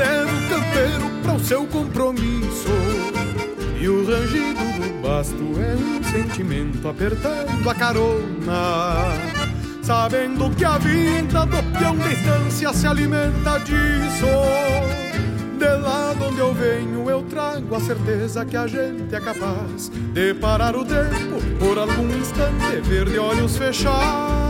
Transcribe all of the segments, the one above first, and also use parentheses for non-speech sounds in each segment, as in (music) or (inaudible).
leva o campeiro para o seu compromisso. E o rangido do basto é um sentimento apertando a carona. Sabendo que a vida do peão de estância se alimenta disso. De lá de onde eu venho, eu trago a certeza que a gente é capaz de parar o tempo por algum instante, ver de olhos fechados.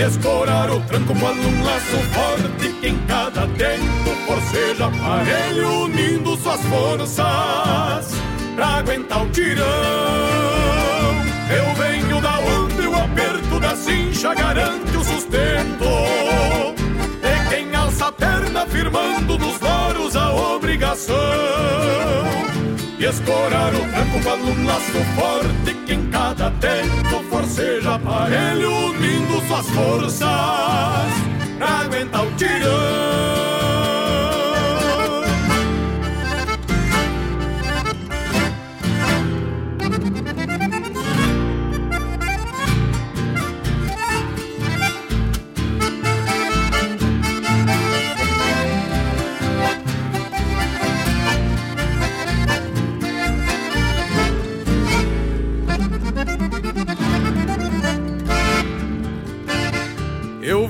Escorar o tranco quando um laço forte que em cada tempo forceja aparelho unindo suas forças pra aguentar o tirão. Eu venho da onde o aperto da cincha garante o sustento. De quem alça a perna firmando nos loros a obrigação e escorar o tranco com um laço forte que em cada tempo forceja aparelho unindo suas forças pra aguentar o tirão.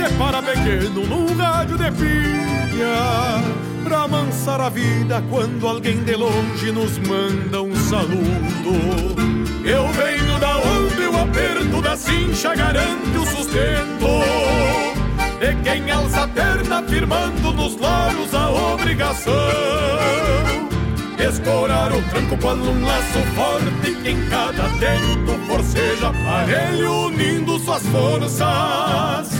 separa pequeno num rádio de pilha, pra amansar a vida quando alguém de longe nos manda um saludo. Eu venho da onde o aperto da cincha garante o sustento. De quem alça a perna firmando nos loros a obrigação Escorar o tranco quando um laço forte que em cada tempo forceja aparelho unindo suas forças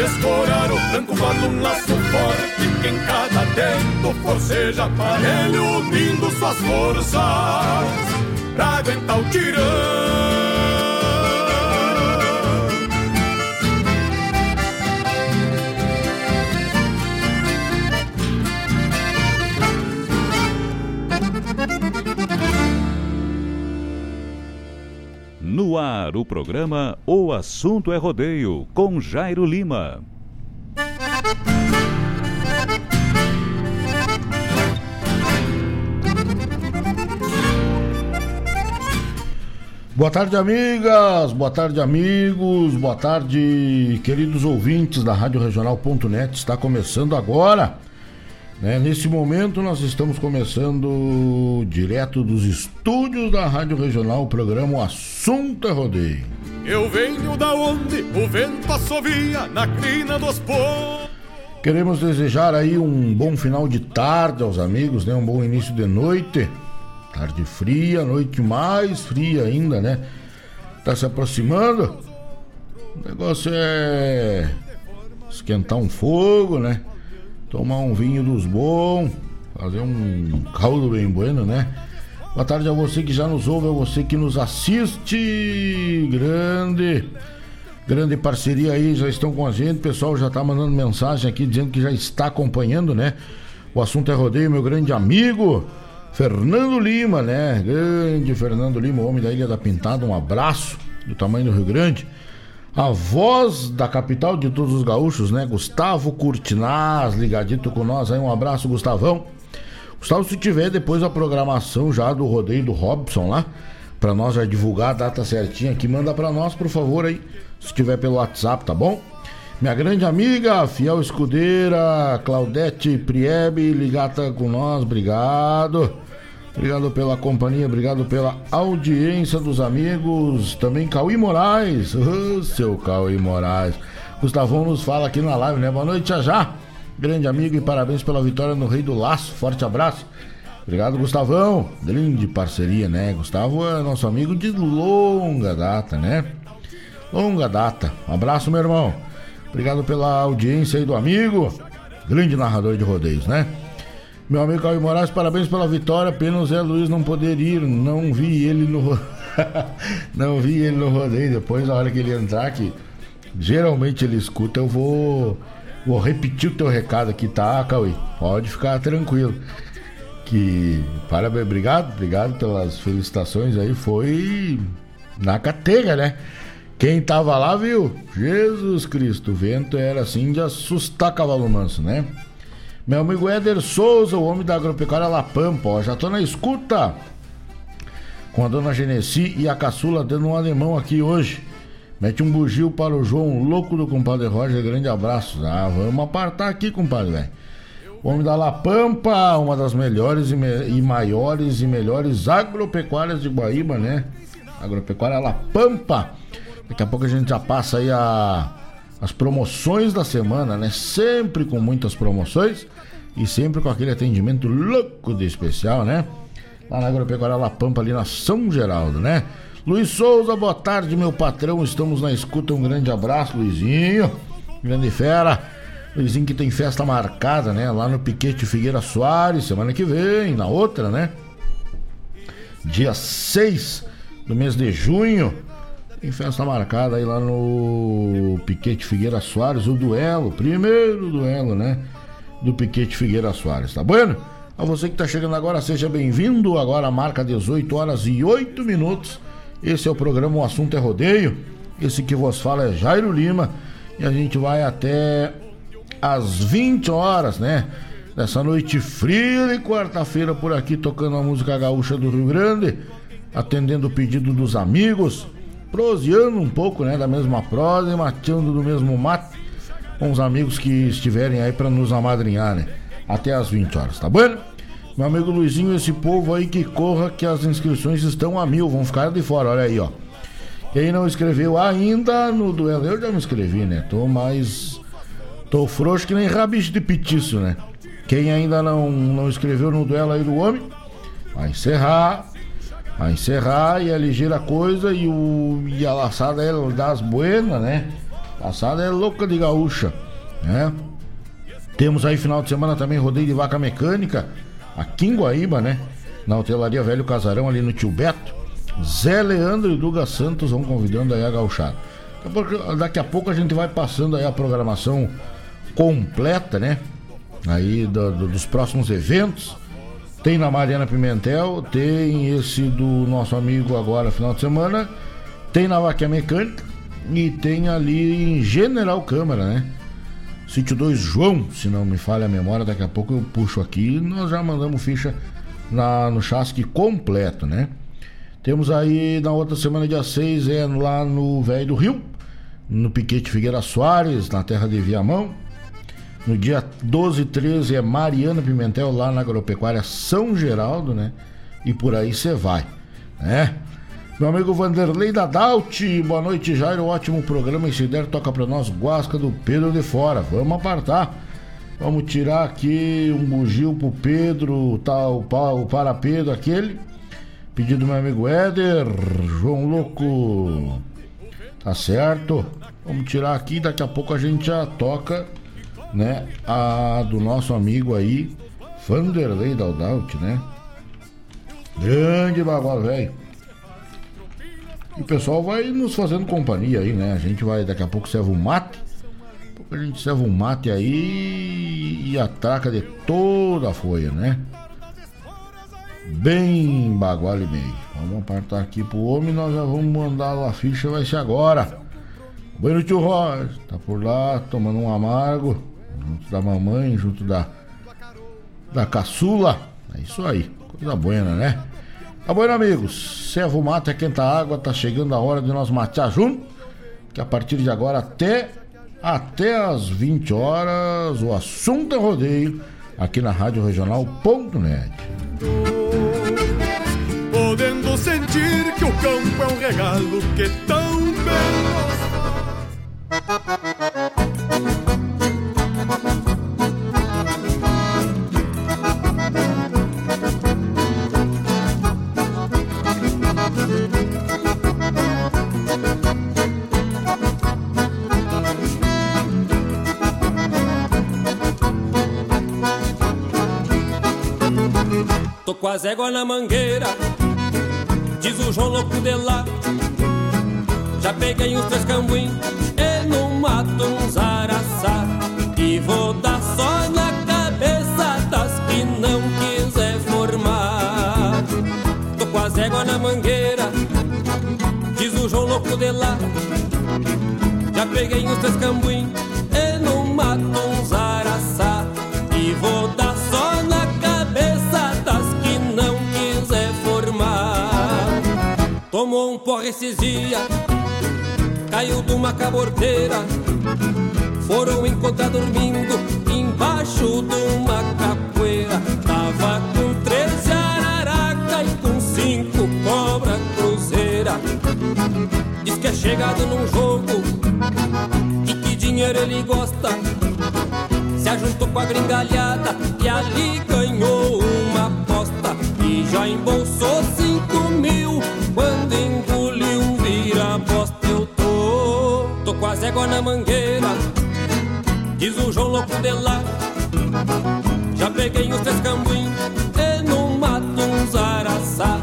escorar o tranco quando um laço forte que em cada tempo forceja aparelho unindo suas forças pra aguentar o tirão No ar, o programa O Assunto é Rodeio, com Jairo Lima. Boa tarde, amigas, boa tarde, amigos, boa tarde, queridos ouvintes da Rádio. Está começando agora. Né? Nesse momento, nós estamos começando direto dos estúdios da Rádio Regional o programa Assunto é Rodeio. Eu venho da onde o vento assovia na crina dos povos. Queremos desejar aí um bom final de tarde aos amigos, né? Um bom início de noite. Tarde fria, noite mais fria ainda, né? Tá se aproximando. O negócio é esquentar um fogo, né? Tomar um vinho dos bons, fazer um caldo bem bueno, né? Boa tarde a você que já nos ouve, a você que nos assiste. Grande grande parceria aí, já estão com a gente. O pessoal já está mandando mensagem aqui dizendo que já está acompanhando, né? O assunto é rodeio, meu grande amigo Fernando Lima, né? Grande Fernando Lima, homem da Ilha da Pintada, um abraço do tamanho do Rio Grande. A voz da capital de todos os gaúchos, né? Gustavo Curtinaz, ligadito com nós aí, um abraço, Gustavão. Gustavo, se tiver depois a programação já do rodeio do Robson lá, para nós já divulgar a data certinha aqui, manda para nós, por favor, aí se tiver pelo WhatsApp, tá bom? Minha grande amiga, fiel escudeira, Claudete Priebe, ligada com nós, obrigado. Obrigado pela companhia, obrigado pela audiência dos amigos. Também Cauí Moraes, oh, seu Cauí Moraes. Gustavão nos fala aqui na live, né? Boa noite, já já. Grande amigo e parabéns pela vitória no Rei do Laço. Forte abraço. Obrigado, Gustavão. Grande parceria, né? Gustavo é nosso amigo de longa data, né? longa data. Um abraço, meu irmão. Obrigado pela audiência aí do amigo, grande narrador de rodeios, né? Meu amigo Caio Moraes, parabéns pela vitória. Pena o Zé Luiz não poder ir. Não vi ele no. (laughs) não vi ele no rodeio. Depois, na hora que ele entrar, que geralmente ele escuta, eu vou. Vou repetir o teu recado aqui, tá, Cauê? Pode ficar tranquilo. Que. Parabéns, obrigado, obrigado pelas felicitações aí. Foi na catega, né? Quem tava lá viu, Jesus Cristo, o vento era assim de assustar cavalo manso, né? Meu amigo Éder Souza, o homem da agropecuária La Pampa, ó, já tô na escuta com a dona Genesi e a caçula dando um alemão aqui hoje. Mete um bugio para o João, louco do compadre Roger, grande abraço. Ah, vamos apartar aqui, compadre, velho. O homem da La Pampa, uma das melhores e, me e maiores e melhores agropecuárias de Guaíba, né? Agropecuária La Pampa. Daqui a pouco a gente já passa aí a, as promoções da semana, né? Sempre com muitas promoções e sempre com aquele atendimento louco de especial, né? Lá na Agropecuária La Pampa, ali na São Geraldo, né? Luiz Souza, boa tarde, meu patrão. Estamos na escuta. Um grande abraço, Luizinho. Grande fera. Luizinho que tem festa marcada, né? Lá no Piquete Figueira Soares, semana que vem, na outra, né? Dia 6 do mês de junho. Tem festa marcada aí lá no Piquete Figueira Soares, o duelo, primeiro duelo, né? Do Piquete Figueira Soares, tá bueno? A você que tá chegando agora, seja bem-vindo. Agora marca 18 horas e 8 minutos. Esse é o programa O Assunto é Rodeio. Esse que vos fala é Jairo Lima. E a gente vai até às 20 horas, né? Nessa noite fria de quarta-feira por aqui, tocando a música gaúcha do Rio Grande, atendendo o pedido dos amigos proseando um pouco, né, da mesma prosa e mateando do mesmo mate com os amigos que estiverem aí para nos amadrinhar, né? Até às 20 horas, tá bom? Meu amigo Luizinho, esse povo aí que corra que as inscrições estão a mil, vão ficar de fora, olha aí, ó. Quem não escreveu ainda no duelo, eu já me inscrevi, né? Tô mais. Tô frouxo que nem rabicho de petiço, né? Quem ainda não, não escreveu no duelo aí do homem, vai encerrar a encerrar e a ligeira coisa e, o, e a laçada é das buenas, né? Laçada é louca de gaúcha, né? Temos aí final de semana também rodeio de vaca mecânica aqui em Guaíba, né? Na hotelaria Velho Casarão ali no Tio Beto. Zé Leandro e Duga Santos vão convidando aí a gauchada. Daqui a pouco a gente vai passando aí a programação completa, né? Aí do, do, dos próximos eventos. Tem na Mariana Pimentel, tem esse do nosso amigo agora, final de semana, tem na Vaquia Mecânica e tem ali em General Câmara, né? Sítio 2 João, se não me falha a memória, daqui a pouco eu puxo aqui e nós já mandamos ficha na, no chasque completo, né? Temos aí na outra semana, dia 6, é lá no Velho do Rio, no Piquete Figueira Soares, na terra de Viamão. No dia 12 e 13 é Mariana Pimentel, lá na Agropecuária São Geraldo, né? E por aí você vai, né? Meu amigo Vanderlei da Daut, boa noite, Jairo. Ótimo programa. E se der, toca pra nós Guasca do Pedro de Fora. Vamos apartar. Vamos tirar aqui um bugio pro Pedro, tá, o, o para Pedro, aquele. Pedido do meu amigo Éder, João Louco. Tá certo? Vamos tirar aqui, daqui a pouco a gente já toca, né? A do nosso amigo aí, Vanderlei Daldaut, né? Grande bagual, velho. E o pessoal vai nos fazendo companhia aí, né? A gente vai, daqui a pouco serve um mate. A gente serve um mate aí e atraca de toda a folha, né? Bem bagual e meio. Vamos apartar aqui pro homem nós já vamos mandar a ficha, vai ser agora. Bueno tio Roger, tá por lá tomando um amargo, junto da mamãe, junto da da caçula. É isso aí, coisa boa, né? Tá bom, amigos? Servo mata, é quenta água, tá chegando a hora de nós matear junto. Que a partir de agora até, até as 20 horas, o assunto é rodeio aqui na Rádio Regional.net. Podendo sentir que o campo é um regalo que tão bem com as éguas na mangueira, diz o João louco de lá. Já peguei uns três cambuim e no mato uns araçá. E vou dar só na cabeça das que não quiser formar. Tô com as éguas na mangueira, diz o João louco de lá. Já peguei uns três cambuim esses dias, caiu de uma caborteira. Foram encontrar dormindo embaixo de uma capoeira. Tava com 13 araraca e com cinco cobra cruzeira. Diz que é chegado num jogo e que dinheiro ele gosta. Se ajuntou com a gringalhada e ali ganhou uma aposta. E já embolsou cinco quando engoli um vira-posta eu tô. Tô com as éguas na mangueira Diz o João louco de lá. Já peguei os três cambuim E no mato uns araçá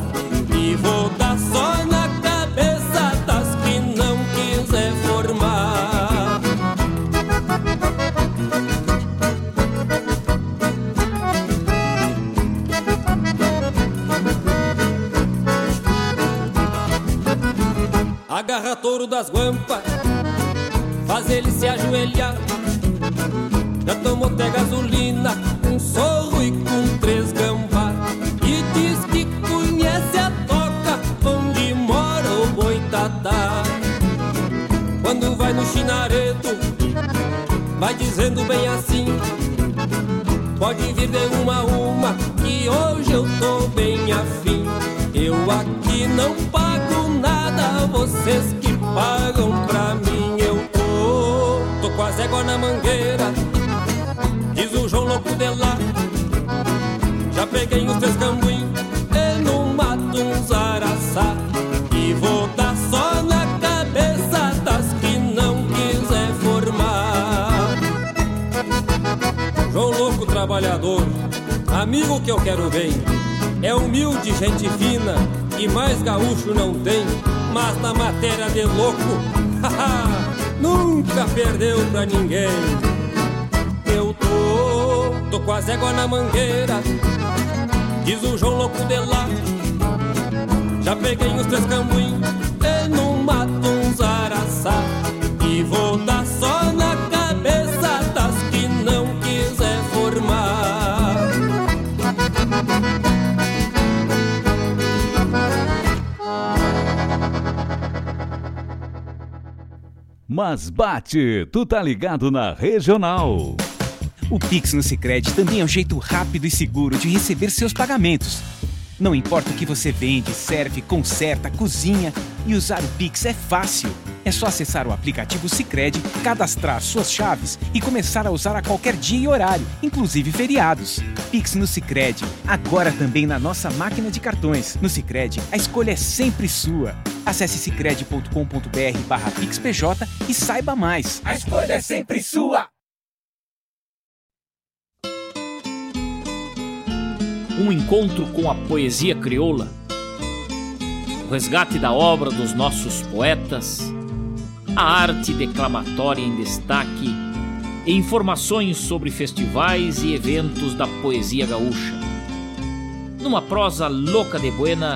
Agarra touro das guampas, faz ele se ajoelhar. Já tomou até gasolina, um sorro e com três gambá. E diz que conhece a toca onde mora o boitatá. Quando vai no chinaredo, vai dizendo bem assim. Pode vir de uma a uma, que hoje eu tô bem afim. Eu aqui não pago nada, vocês que pagam pra mim. Eu tô, tô com as éguas na mangueira, diz o João louco de lá. Já peguei os três cambuim, e no mato uns araçá. E vou dar só na cabeça das que não quiser formar. João louco trabalhador, amigo que eu quero bem. É humilde, gente fina e mais gaúcho não tem. Mas na matéria de louco, (laughs) nunca perdeu pra ninguém. Eu tô, tô com as éguas na mangueira, diz o João louco de lá. Já peguei os três cambuim Mas bate, tu tá ligado na regional. O Pix no Sicredi também é um jeito rápido e seguro de receber seus pagamentos. Não importa o que você vende, serve, conserta, cozinha e usar o Pix é fácil. É só acessar o aplicativo Sicredi, cadastrar suas chaves e começar a usar a qualquer dia e horário, inclusive feriados. Pix no Sicredi, agora também na nossa máquina de cartões. No Sicredi, a escolha é sempre sua. Acesse sicredi.com.br/pixpj e saiba mais. A escolha é sempre sua. um encontro com a poesia crioula, o resgate da obra dos nossos poetas, a arte declamatória em destaque e informações sobre festivais e eventos da poesia gaúcha. Numa prosa louca de buena,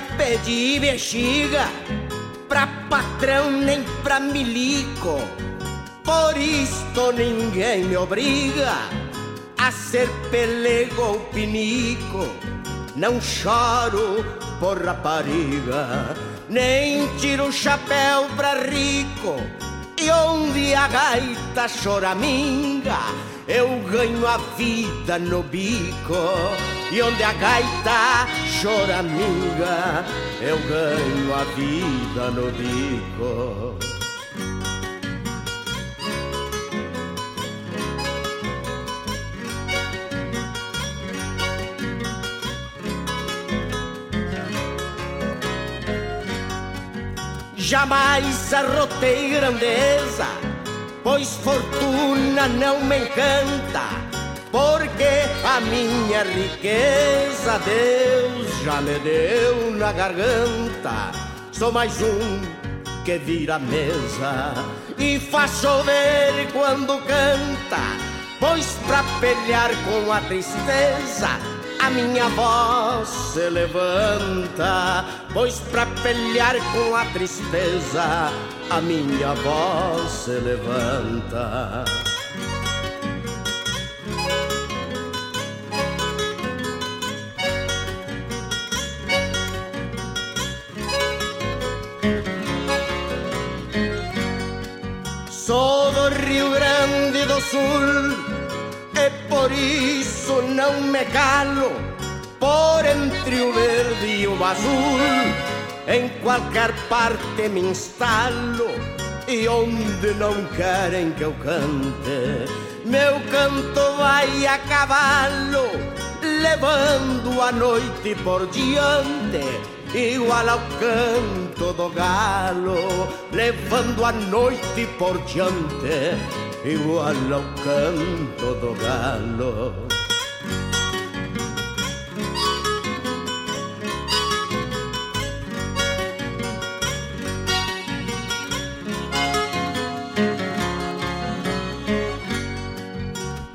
Pedi bexiga pra patrão nem pra milico. Por isto ninguém me obriga a ser pelego ou pinico. Não choro por rapariga, nem tiro o chapéu pra rico. E onde a gaita choraminga, eu ganho a vida no bico. E onde a gaita choraminga, eu ganho a vida no bico. Jamais arrotei grandeza, pois fortuna não me encanta porque a minha riqueza Deus já me deu na garganta. Sou mais um que vira mesa e faz chover quando canta, pois pra pelear com a tristeza a minha voz se levanta, pois pra pelear com a tristeza a minha voz se levanta. Rio Grande do Sul e por isso não me calo por entre o verde e o azul. Em qualquer parte me instalo e onde não querem que eu cante meu canto vai a cavalo levando a noite por diante igual ao canto do galo, levando a noite por diante, igual ao canto do galo.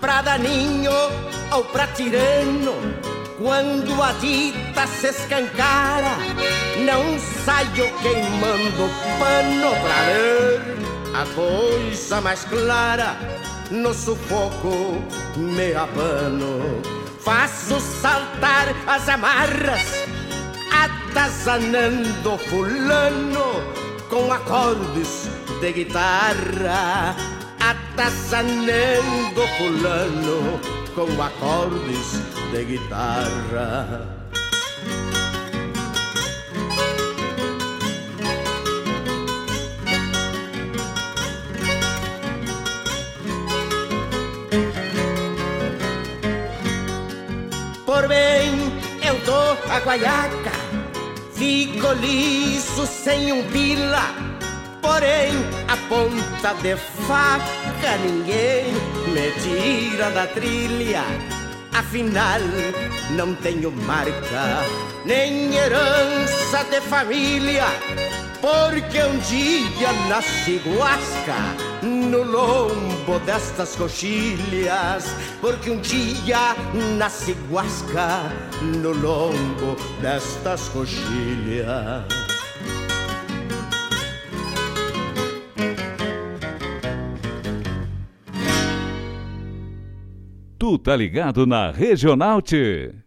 Pra daninho ou pra tirano, quando a dita se escancara, não saio queimando pano pra ler a coisa mais clara. No sufoco me abano, faço saltar as amarras, atazanando fulano com acordes de guitarra, atazanando fulano com acordes de guitarra. A guaiaca, fico liso sem um pila Porém, a ponta de faca ninguém me tira da trilha. Afinal, não tenho marca, nem herança de família. Porque um dia nasci guasca no lombo destas coxilhas. Porque um dia nasci guasca no lombo destas coxilhas. Tu tá ligado na Regional T.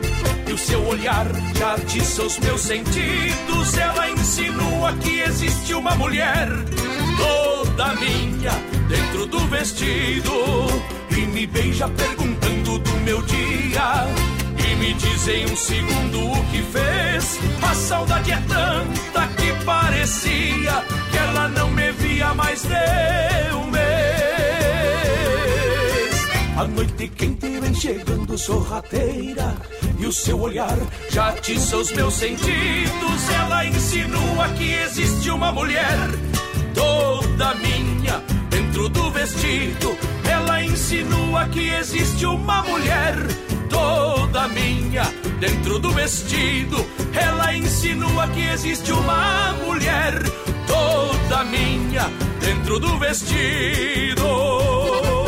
e o seu olhar já atiça os meus sentidos. Ela insinua que existe uma mulher toda minha dentro do vestido e me beija perguntando do meu dia. E me diz em um segundo o que fez. A saudade é tanta que parecia que ela não me via mais mês. A noite quente vem chegando sorrateira e o seu olhar já atiça os meus sentidos. Ela insinua que existe uma mulher toda minha dentro do vestido. Ela insinua que existe uma mulher toda minha dentro do vestido. Ela insinua que existe uma mulher toda minha dentro do vestido.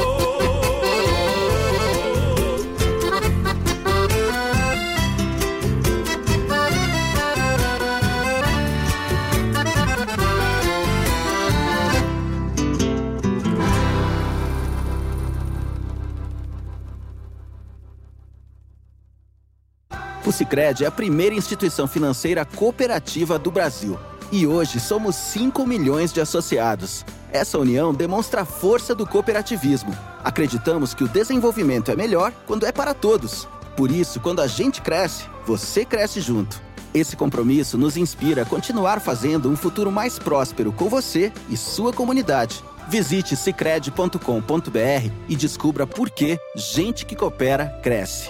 O Sicredi é a primeira instituição financeira cooperativa do Brasil. E hoje somos 5 milhões de associados. Essa união demonstra a força do cooperativismo. Acreditamos que o desenvolvimento é melhor quando é para todos. Por isso, quando a gente cresce, você cresce junto. Esse compromisso nos inspira a continuar fazendo um futuro mais próspero com você e sua comunidade. Visite cicred.com.br e descubra por que gente que coopera cresce.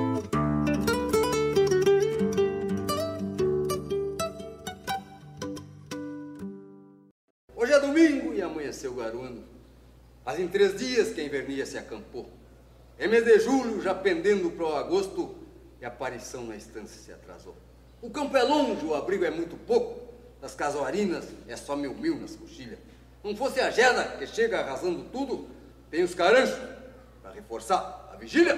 Em três dias que a invernia se acampou. Em mês de julho, já pendendo para o agosto, e a aparição na estância se atrasou. O campo é longe, o abrigo é muito pouco. Das casuarinas é só mil mil nas coxilhas. Não fosse a gela que chega arrasando tudo, tem os caranchos para reforçar a vigília.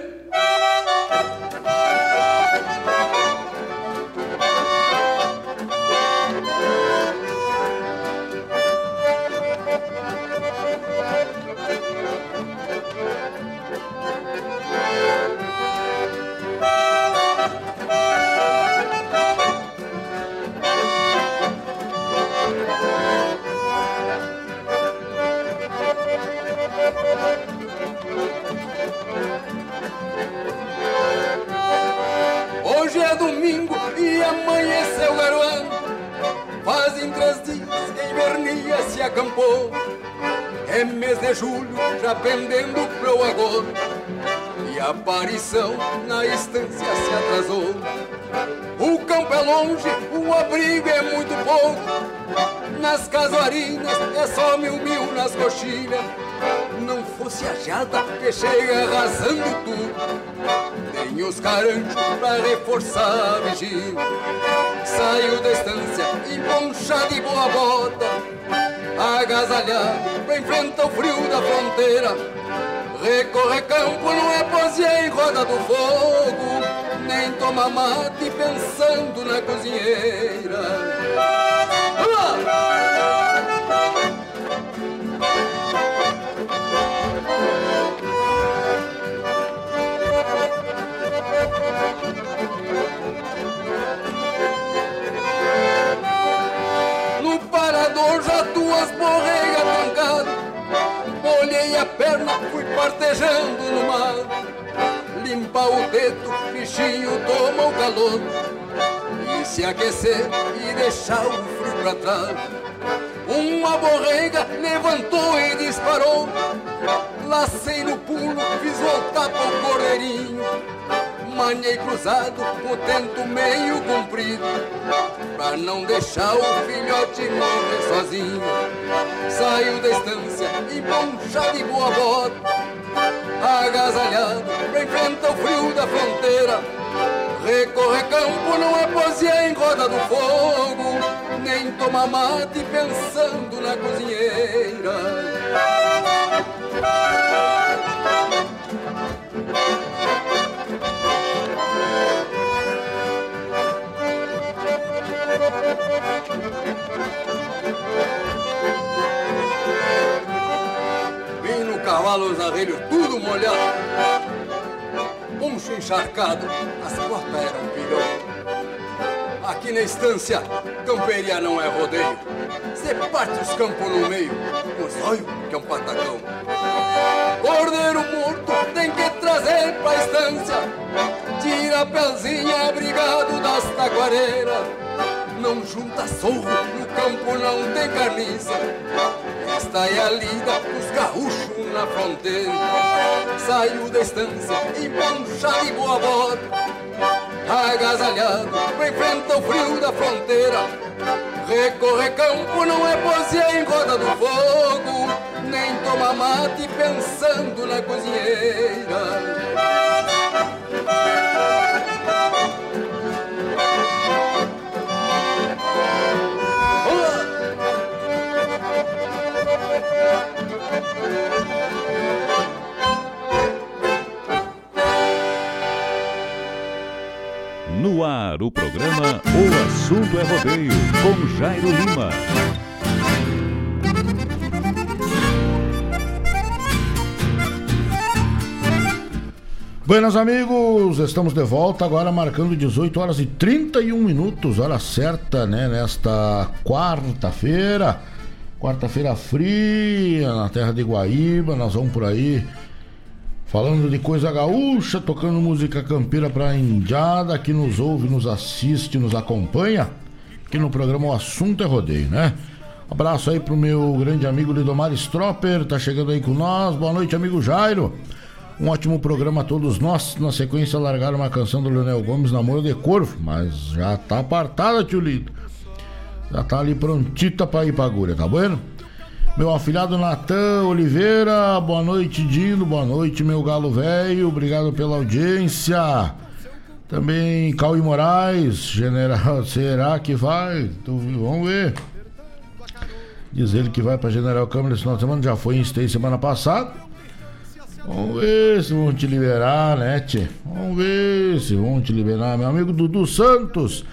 Hoje é domingo e amanheceu garoando. Fazem três dias que invernia se acampou. É mês de julho, já pendendo pro agosto. E a aparição na estância se atrasou. O campo é longe, o abrigo é muito pouco. Nas casuarinas é só mil mil nas coxilhas. Não fosse a jada que chega arrasando tudo. Tem os caranchos pra reforçar a vigília. Saiu da estância e boa bota. Agasalhado pra enfrentar o frio da fronteira. Recorrer campo não é poesia em roda do fogo, nem toma mate pensando na cozinheira. Parador já duas borreias trancadas Olhei a perna, fui partejando no mar. Limpar o dedo, bichinho toma o calor. E se aquecer e deixar o frio pra trás. Uma borrega levantou e disparou. Lacei no pulo, fiz voltar pro cordeirinho Manhei cruzado, o tento meio comprido Pra não deixar o filhote morrer sozinho. Saiu da estância, e boa bota Agasalhado, pra enfrentar o frio da fronteira. Recorrer campo não é poesia em roda do fogo Nem tomar mate pensando na cozinheira cavalos arrelhos tudo molhado. Poncho encharcado, as botas eram pilhão. Aqui na estância, camperia não é rodeio. Você parte os campos no meio, com zóio que é um patacão. Cordeiro morto tem que trazer pra estância. Tira a pezinha abrigado das taquareiras. Não junta sorro, no campo não tem carniça. Esta é a lida dos gaúchos na fronteira. Saiu da estância e poncha de boa bota. Agasalhado, enfrenta o frio da fronteira. Recorrer campo não é poesia em roda do fogo, nem toma mate pensando na cozinheira. No ar, o programa O Assunto é Rodeio, com Jairo Lima. Buenas amigos, estamos de volta agora marcando 18 horas e 31 minutos, hora certa, né, nesta quarta-feira. Quarta-feira fria na terra de Guaíba, nós vamos por aí falando de coisa gaúcha, tocando música campeira pra indiada que nos ouve, nos assiste, nos acompanha. Aqui no programa O Assunto é Rodeio, né? Abraço aí pro meu grande amigo Lidomar Stropper, tá chegando aí com nós. Boa noite, amigo Jairo. Um ótimo programa a todos nós. Na sequência, largaram uma canção do Leonel Gomes, Namoro de Corvo, mas já tá apartada, tio Lido. Já tá ali prontita pra ir pra agulha, tá bueno? Meu afilhado Natan Oliveira, boa noite, Dino, boa noite, meu galo velho, obrigado pela audiência. Também Cauê Moraes, general, (laughs) será que vai? Vamos ver. Diz ele que vai pra General Câmara esse final de semana, já foi em Stay semana passada. Vamos ver se vão te liberar, né, tchê? Vamos ver se vão te liberar. Meu amigo Dudu Santos,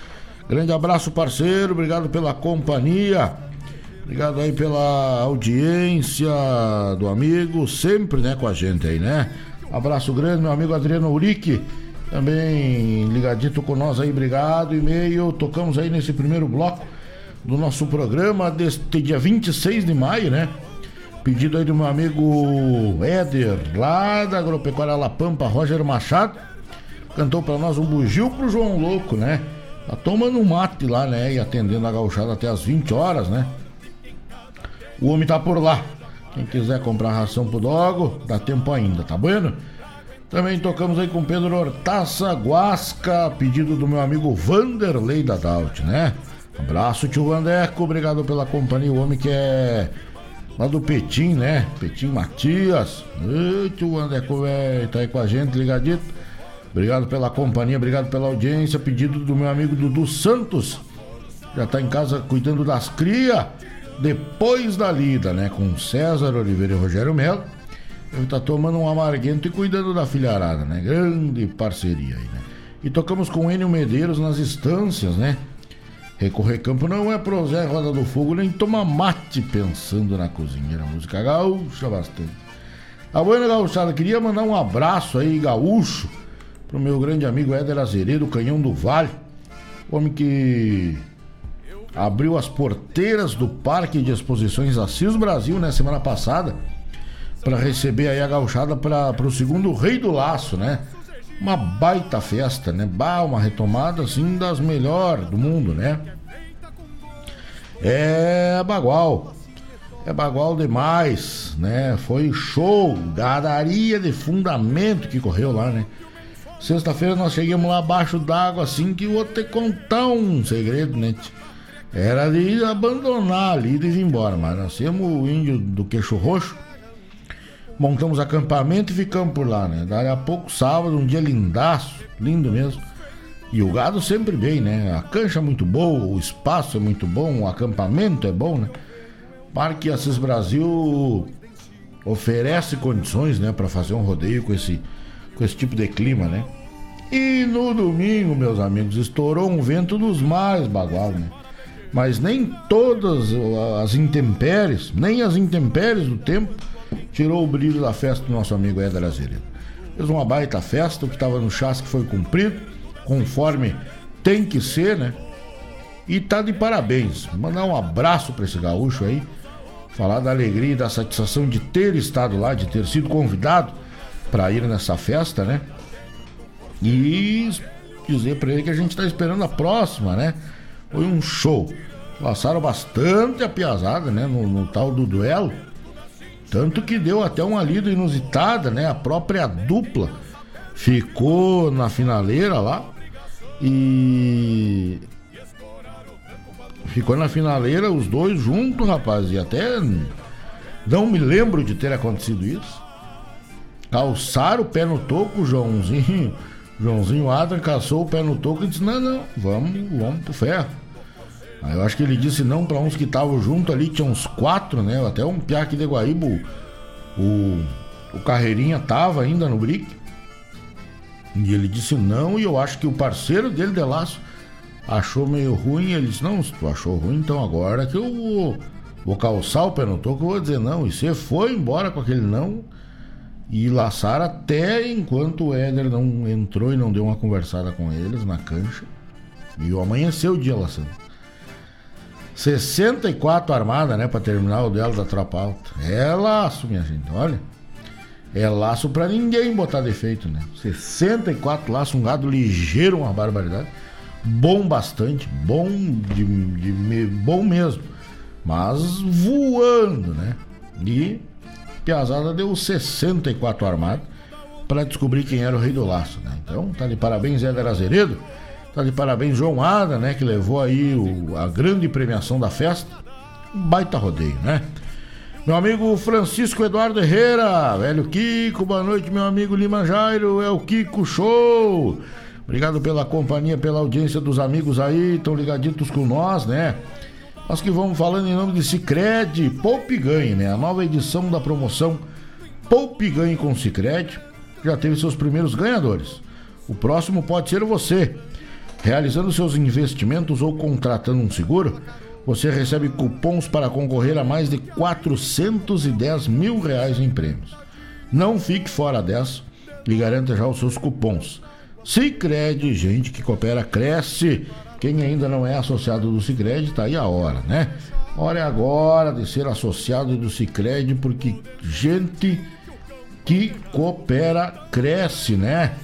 grande abraço, parceiro, obrigado pela companhia. Obrigado aí pela audiência do amigo, sempre, né, com a gente aí, né? Abraço grande, meu amigo Adriano Urique, também ligadito com nós aí, obrigado. E-mail, tocamos aí nesse primeiro bloco do nosso programa deste dia 26 de maio, né? Pedido aí do meu amigo Éder, lá da Agropecuária La Pampa, Roger Machado. Cantou para nós um bugio pro João Louco, né? Tá tomando um mate lá, né? E atendendo a gauchada até as 20 horas, né? O homem tá por lá. Quem quiser comprar ração pro dogo, dá tempo ainda, tá bueno? Também tocamos aí com Pedro Hortaça Guasca, pedido do meu amigo Vanderlei da Daut, né? Abraço, tio Vandeco, obrigado pela companhia. O homem que é lá do Petim, né? Petim Matias. Ei, tio Vandeco, velho, tá aí com a gente, ligadito. Obrigado pela companhia, obrigado pela audiência. Pedido do meu amigo Dudu Santos. Já tá em casa cuidando das crias depois da lida, né, com César Oliveira e Rogério Melo, ele tá tomando um amarguento e cuidando da filharada, né? Grande parceria aí, né? E tocamos com Enio Medeiros nas instâncias, né? Recorrer campo não é pro Zé Roda do Fogo, nem toma mate pensando na cozinheira. Música gaúcha bastante. A boa gauchada, queria mandar um abraço aí, gaúcho, pro meu grande amigo Éder Azeredo, Canhão do Vale. Homem que abriu as porteiras do Parque de Exposições Assis Brasil na né, semana passada para receber aí a gauchada para o segundo Rei do Laço, né? Uma baita festa, né? Bah, uma retomada assim das melhores do mundo, né? É bagual. É bagual demais, né? Foi show, gadaria de fundamento que correu lá, né? Sexta-feira nós chegamos lá abaixo d'água assim que vou te contar um segredo, né? Era de abandonar ali e ir embora, mas nós o índio do queixo roxo, montamos acampamento e ficamos por lá, né? Daí a pouco, sábado, um dia lindaço, lindo mesmo. E o gado sempre bem, né? A cancha é muito boa, o espaço é muito bom, o acampamento é bom, né? Parque Assis Brasil oferece condições, né, para fazer um rodeio com esse, com esse tipo de clima, né? E no domingo, meus amigos, estourou um vento dos mais bagual, né? Mas nem todas as intempéries, nem as intempéries do tempo tirou o brilho da festa do nosso amigo Éder Azeredo. Fez uma baita festa, o que estava no chasque foi cumprido, conforme tem que ser, né? E tá de parabéns. Mandar um abraço para esse gaúcho aí, falar da alegria e da satisfação de ter estado lá, de ter sido convidado para ir nessa festa, né? E dizer para ele que a gente está esperando a próxima, né? Foi um show. Passaram bastante a né? No, no, tal do duelo. Tanto que deu até uma lida inusitada, né? A própria dupla ficou na finaleira lá e. Ficou na finaleira os dois juntos, rapaz. E até não me lembro de ter acontecido isso. Calçaram o pé no toco, Joãozinho Joãozinho Adam caçou o pé no toco e disse: Não, não, vamos, vamos pro ferro. Aí eu acho que ele disse não para uns que estavam junto ali, tinha uns quatro, né? Até um piá aqui de Guaíba, o, o Carreirinha tava ainda no brick. E ele disse não, e eu acho que o parceiro dele de laço achou meio ruim. Ele disse: Não, se tu achou ruim, então agora que eu vou, vou calçar o pé no toco, eu vou dizer não. E você foi embora com aquele não e laçaram até enquanto o Éder não entrou e não deu uma conversada com eles na cancha. E amanheceu o dia laçando. 64 armadas, né, para terminar o duelo da tropa alta. É laço, minha gente, olha. É laço para ninguém botar defeito, né? 64 laços, um gado ligeiro, uma barbaridade. Bom bastante, bom de, de bom mesmo. Mas voando, né? E Piazada deu 64 armados para descobrir quem era o rei do laço, né? Então, tá de parabéns Éder Azeredo, tá de parabéns João Ada, né? Que levou aí o, a grande premiação da festa. Um baita rodeio, né? Meu amigo Francisco Eduardo Herrera, velho Kiko, boa noite, meu amigo Lima Jairo, é o Kiko Show. Obrigado pela companhia, pela audiência dos amigos aí, estão ligaditos com nós, né? Nós que vamos falando em nome de Cicred, Poupe Ganhe, né? A nova edição da promoção Poupe Ganhe com Cicred já teve seus primeiros ganhadores. O próximo pode ser você. Realizando seus investimentos ou contratando um seguro, você recebe cupons para concorrer a mais de 410 mil reais em prêmios. Não fique fora dessa e garanta já os seus cupons. Cicred, gente que coopera, cresce. Quem ainda não é associado do Cicred, tá aí a hora, né? Hora é agora de ser associado do Cicred, porque gente que coopera cresce, né?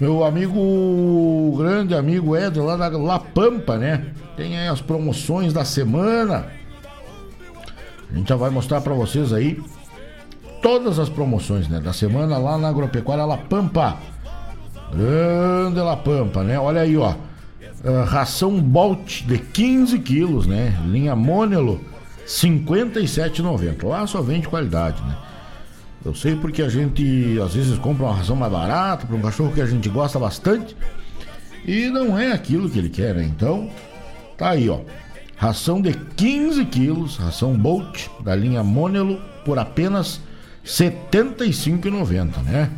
Meu amigo, grande amigo Edson lá da La Pampa, né? Tem aí as promoções da semana. A gente já vai mostrar para vocês aí todas as promoções, né? Da semana lá na Agropecuária La Pampa. Grande La Pampa, né? Olha aí, ó. Uh, ração Bolt de 15 quilos, né? Linha Monelo, 57,90. Lá só vende qualidade, né? Eu sei porque a gente às vezes compra uma ração mais barata para um cachorro que a gente gosta bastante e não é aquilo que ele quer, né? Então, tá aí, ó. Ração de 15 quilos, ração Bolt da linha Monelo por apenas R$ 75,90, né?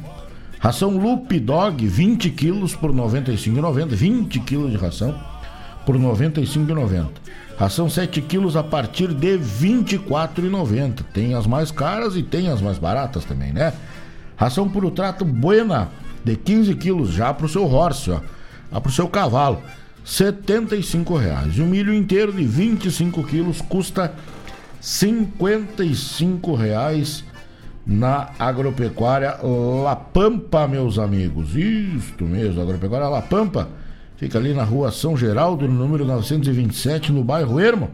Ração Loop Dog, 20 quilos por R$ 95,90. 20 quilos de ração por R$ 95,90. Ração 7 quilos a partir de R$ 24,90. Tem as mais caras e tem as mais baratas também, né? Ração Puro Trato Buena, de 15 quilos, já para o seu horse, ó. Já para o seu cavalo. 75 reais. E o milho inteiro de 25 quilos custa 55 reais na agropecuária La Pampa, meus amigos. Isto mesmo, agropecuária La Pampa. Fica ali na rua São Geraldo, no número 927, no bairro Ermo.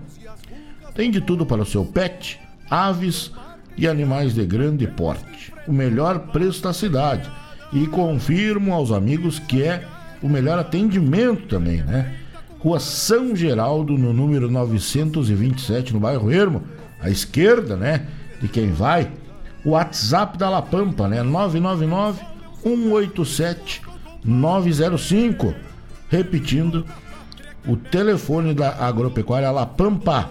Tem de tudo para o seu pet, aves e animais de grande porte. O melhor preço da cidade. E confirmo aos amigos que é o melhor atendimento também, né? Rua São Geraldo, no número 927, no bairro Ermo, à esquerda, né? De quem vai o WhatsApp da La Pampa, né? 999 187 905. Repetindo, o telefone da Agropecuária La Pampa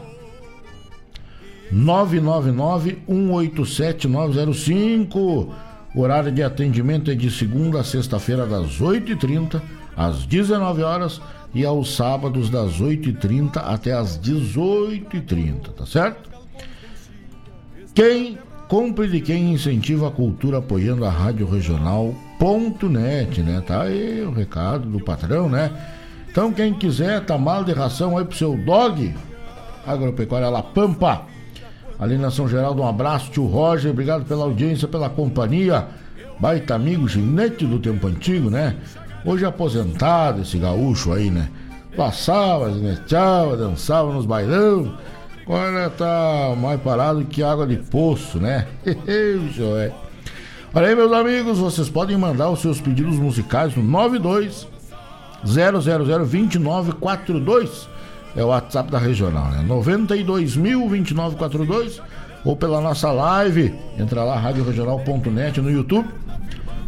999 187 905. O horário de atendimento é de segunda a sexta-feira das 8h30 às 19 horas e aos sábados das 8h30 até às 18h30, tá certo? Quem compre de quem incentiva a cultura apoiando a Rádio Regional.net, né? Tá aí o recado do patrão, né? Então quem quiser tamal de ração aí pro seu dog, Agropecuária La Pampa, ali na São Geraldo, um abraço, tio Roger, obrigado pela audiência, pela companhia, baita amigo, ginete do tempo antigo, né? Hoje aposentado esse gaúcho aí, né? Passava, esmechava, dançava nos bailão, Agora tá mais parado que água de poço, né? (laughs) Olha aí, meus amigos, vocês podem mandar os seus pedidos musicais no 92 0002942. É o WhatsApp da regional, né? 92.02942 ou pela nossa live. Entra lá, radioregional.net no YouTube.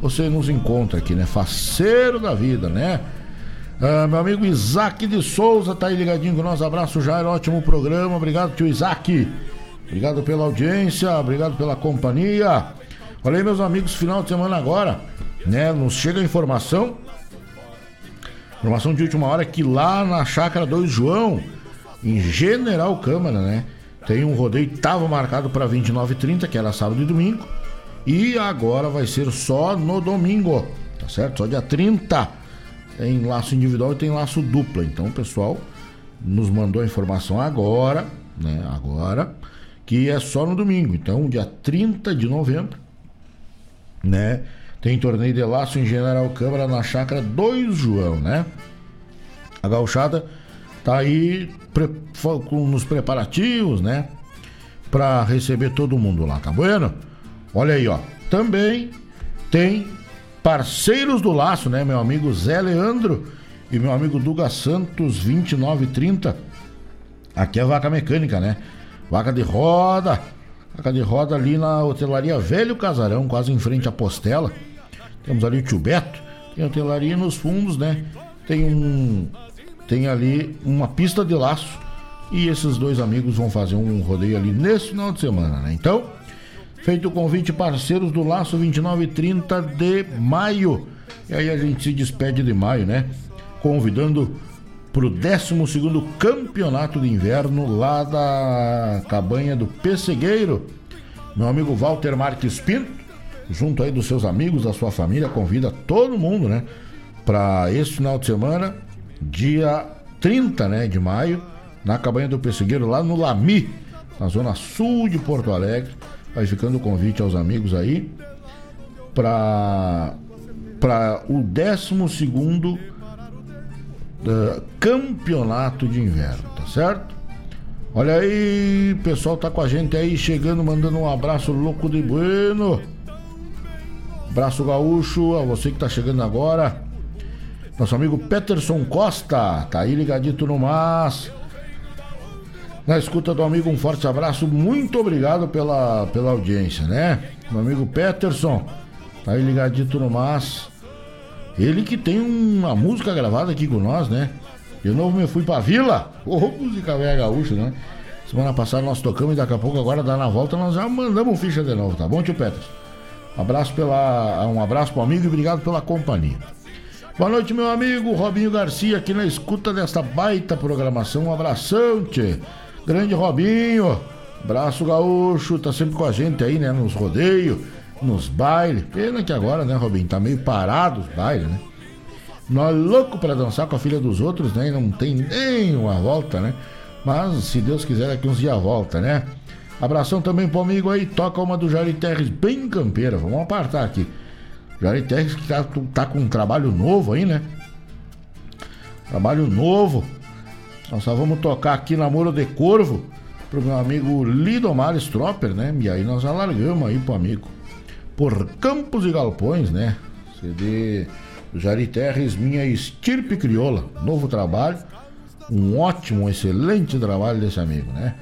Você nos encontra aqui, né? Faceiro da vida, né? Ah, meu amigo Isaac de Souza tá aí ligadinho com nós. Abraço, Jair. Ótimo programa. Obrigado, tio Isaac. Obrigado pela audiência, obrigado pela companhia. Olha aí, meus amigos, final de semana agora, né? Nos chega a informação. Informação de última hora que lá na Chácara 2 João, em General Câmara, né? Tem um rodeio, tava marcado para 29 e 30, que era sábado e domingo. E agora vai ser só no domingo, tá certo? Só dia 30 tem laço individual e tem laço dupla. Então o pessoal nos mandou a informação agora, né? Agora, que é só no domingo. Então, dia 30 de novembro, né? Tem torneio de laço em General Câmara na chácara 2 João, né? A gauchada tá aí pre nos preparativos, né? Para receber todo mundo lá, tá bueno? Olha aí, ó. Também tem Parceiros do Laço, né? Meu amigo Zé Leandro e meu amigo Duga Santos 2930. Aqui é vaca mecânica, né? Vaca de roda. Vaca de roda ali na hotelaria Velho Casarão, quase em frente à Postela. Temos ali o tio Beto. Tem hotelaria nos fundos, né? Tem um. Tem ali uma pista de laço. E esses dois amigos vão fazer um rodeio ali nesse final de semana, né? Então, Feito o convite, parceiros do Laço 29 e 30 de maio. E aí a gente se despede de maio, né? Convidando para o 12 Campeonato de Inverno lá da cabanha do Pessegueiro. Meu amigo Walter Marques Pinto, junto aí dos seus amigos, da sua família, convida todo mundo, né? Para esse final de semana, dia 30 né, de maio, na cabanha do Pessegueiro, lá no Lami, na zona sul de Porto Alegre. Vai ficando o convite aos amigos aí para para o 12 segundo uh, campeonato de inverno, tá certo? Olha aí, pessoal tá com a gente aí chegando, mandando um abraço louco de bueno. Abraço gaúcho a você que tá chegando agora. Nosso amigo Peterson Costa, tá aí ligadito no mas na escuta do amigo, um forte abraço. Muito obrigado pela, pela audiência, né? Meu amigo Peterson, tá aí ligadito no Mas. Ele que tem uma música gravada aqui com nós, né? De novo me fui pra vila. Ô, oh, música velha gaúcha, né? Semana passada nós tocamos e daqui a pouco, agora dá na volta, nós já mandamos ficha de novo, tá bom, tio Peterson? Um abraço, pela, um abraço pro amigo e obrigado pela companhia. Boa noite, meu amigo Robinho Garcia, aqui na escuta desta baita programação. Um abração, tchê. Grande Robinho, braço gaúcho, tá sempre com a gente aí, né? Nos rodeios, nos bailes. Pena que agora, né, Robinho? Tá meio parado os bailes, né? Nós louco para dançar com a filha dos outros, né? E não tem nem uma volta, né? Mas se Deus quiser, daqui uns dias volta, né? Abração também pro amigo aí, toca uma do Jari Terres bem campeira. Vamos apartar aqui. Jari Terres que tá, tá com um trabalho novo aí, né? Trabalho novo nós só vamos tocar aqui Namoro de Corvo pro meu amigo Lidomar Stropper, né? E aí nós alargamos aí pro amigo. Por Campos e Galpões, né? CD Jari Terres, minha estirpe crioula. Novo trabalho. Um ótimo, um excelente trabalho desse amigo, né?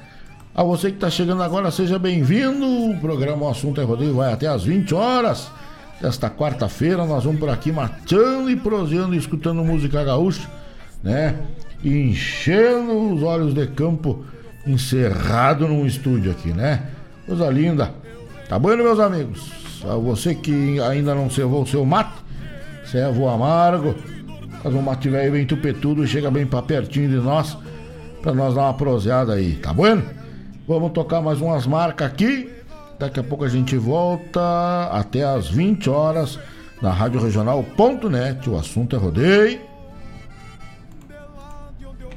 A você que está chegando agora, seja bem-vindo. O programa O Assunto é Rodeio vai até às 20 horas desta quarta-feira. Nós vamos por aqui matando e proseando, escutando música gaúcha, né? Enchendo os olhos de campo encerrado num estúdio aqui, né? Coisa linda. Tá bom, meus amigos? A você que ainda não servou o seu mate, servo amargo, faz um mate velho bem tupetudo chega bem pra pertinho de nós, pra nós dar uma proseada aí, tá bom? Vamos tocar mais umas marcas aqui. Daqui a pouco a gente volta até às 20 horas na Rádio Regional.net. O assunto é rodeio.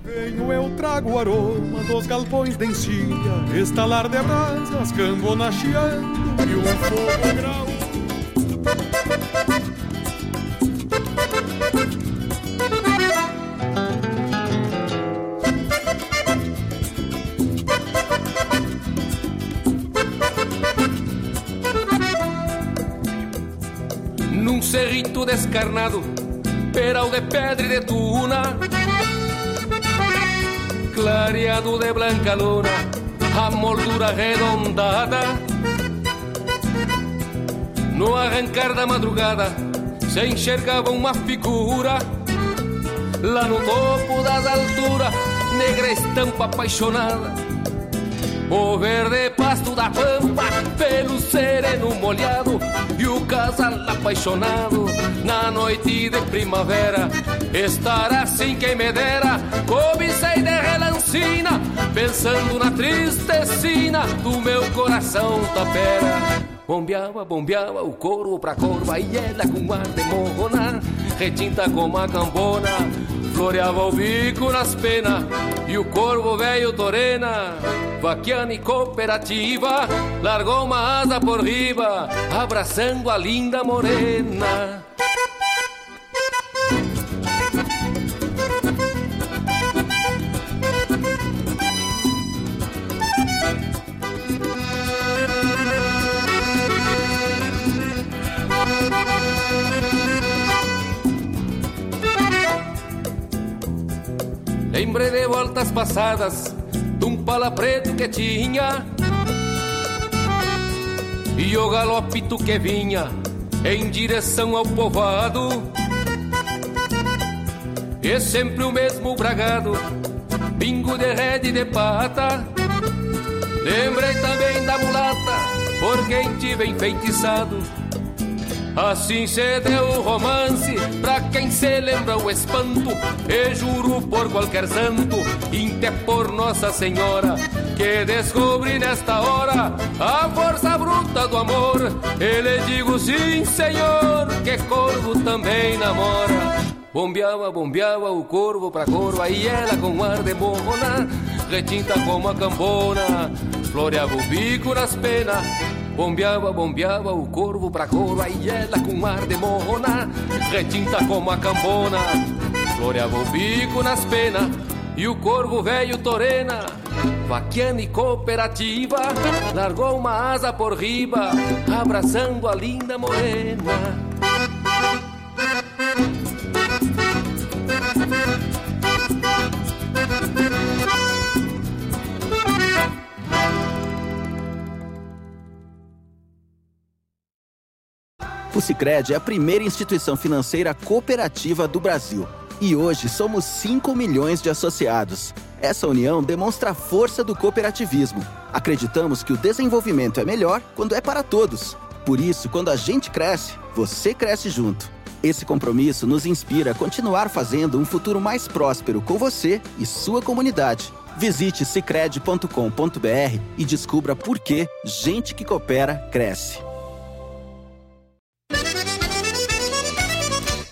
Venho, eu trago o aroma dos galpões de encilha, estalar de brasas, cambona chiando e um fogo grau. Num cerrito descarnado, peral de pedra e de tuna, clareado de blanca luna, a moldura arredondada. No arrancar da madrugada, se enxergava uma figura, lá no topo das alturas, negra estampa apaixonada. O verde pasto da pampa, pelo sereno molhado E o casal apaixonado na noite de primavera Estar assim quem me dera, cobicei de relancina Pensando na tristecina do meu coração tapera Bombeava, bombeava o couro pra corva E ela com ar de morrona Retinta como a cambona Floreava o bico nas penas E o corvo velho torena. Vaquiana e cooperativa Largou uma asa por riba Abraçando a linda morena voltas passadas de um pala preto que tinha e o galopito que vinha em direção ao povoado. E sempre o mesmo bragado, bingo de rede de pata. Lembrei também da mulata, por quem tive enfeitiçado. Assim se deu o romance pra quem se lembra o espanto. E juro por qualquer santo, até por Nossa Senhora, que descobri nesta hora a força bruta do amor. E lhe digo sim, senhor, que corvo também namora. Bombeava, bombeava o corvo pra corva e ela com ar de morrona, retinta como a cambona, floreava o bico nas penas. Bombeava, bombeava o corvo pra corva e ela com ar de morrona, retinta como a cambona, floreava o bico nas penas. E o corvo velho torena, vaquiana e cooperativa, largou uma asa por riba, abraçando a linda morena. O Sicredi é a primeira instituição financeira cooperativa do Brasil. E hoje somos 5 milhões de associados. Essa união demonstra a força do cooperativismo. Acreditamos que o desenvolvimento é melhor quando é para todos. Por isso, quando a gente cresce, você cresce junto. Esse compromisso nos inspira a continuar fazendo um futuro mais próspero com você e sua comunidade. Visite cicred.com.br e descubra por que gente que coopera cresce.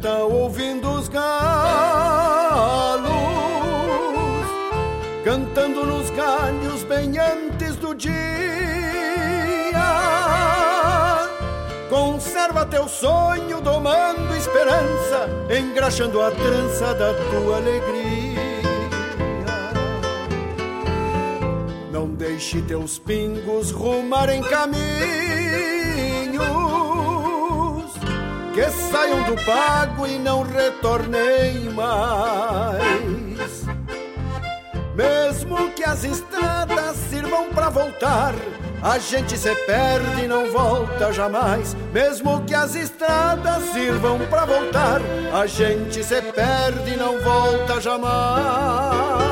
Canta ouvindo os galos, cantando nos galhos bem antes do dia. Conserva teu sonho, domando esperança, engraxando a trança da tua alegria. Não deixe teus pingos rumar em caminho que saiam do pago e não retornem mais. Mesmo que as estradas sirvam para voltar, a gente se perde e não volta jamais. Mesmo que as estradas sirvam para voltar, a gente se perde e não volta jamais.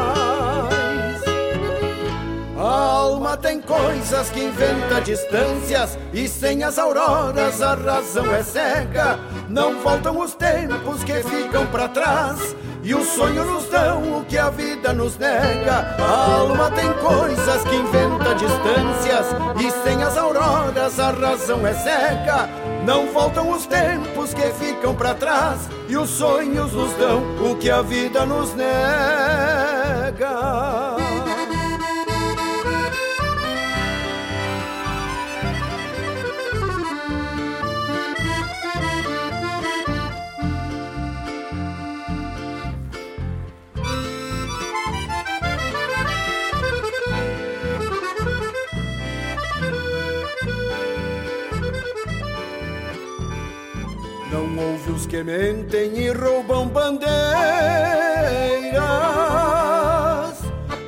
A alma tem coisas que inventa distâncias e sem as auroras a razão é cega. Não voltam os tempos que ficam para trás e o sonho nos dão o que a vida nos nega. A alma tem coisas que inventa distâncias e sem as auroras a razão é cega. Não voltam os tempos que ficam para trás e os sonhos nos dão o que a vida nos nega. Ouve os que mentem e roubam bandeiras.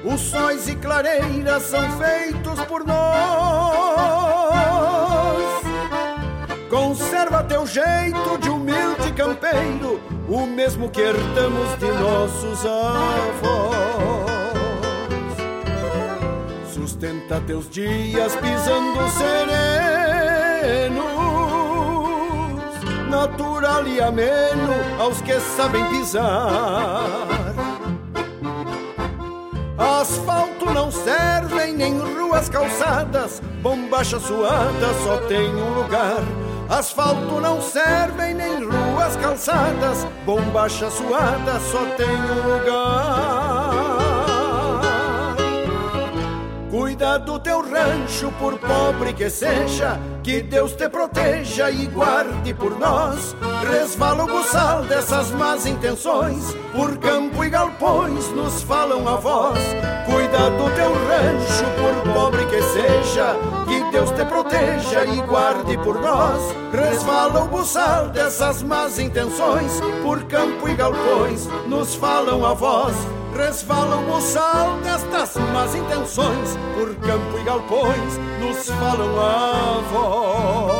Os sóis e clareiras são feitos por nós. Conserva teu jeito de humilde campeiro, o mesmo que herdamos de nossos avós. Sustenta teus dias pisando sereno natural e ameno aos que sabem pisar. Asfalto não servem nem ruas calçadas, bombacha suada só tem um lugar. Asfalto não servem nem ruas calçadas, bombacha suada só tem um lugar. Cuida do teu rancho, por pobre que seja, que Deus te proteja e guarde por nós. Resvala o buçal dessas más intenções, por campo e galpões nos falam a voz. Cuida do teu rancho, por pobre que seja, que Deus te proteja e guarde por nós. Resvala o buçal dessas más intenções, por campo e galpões nos falam a voz resvala o buçal destas más intenções, por campo e galpões nos falam a voz.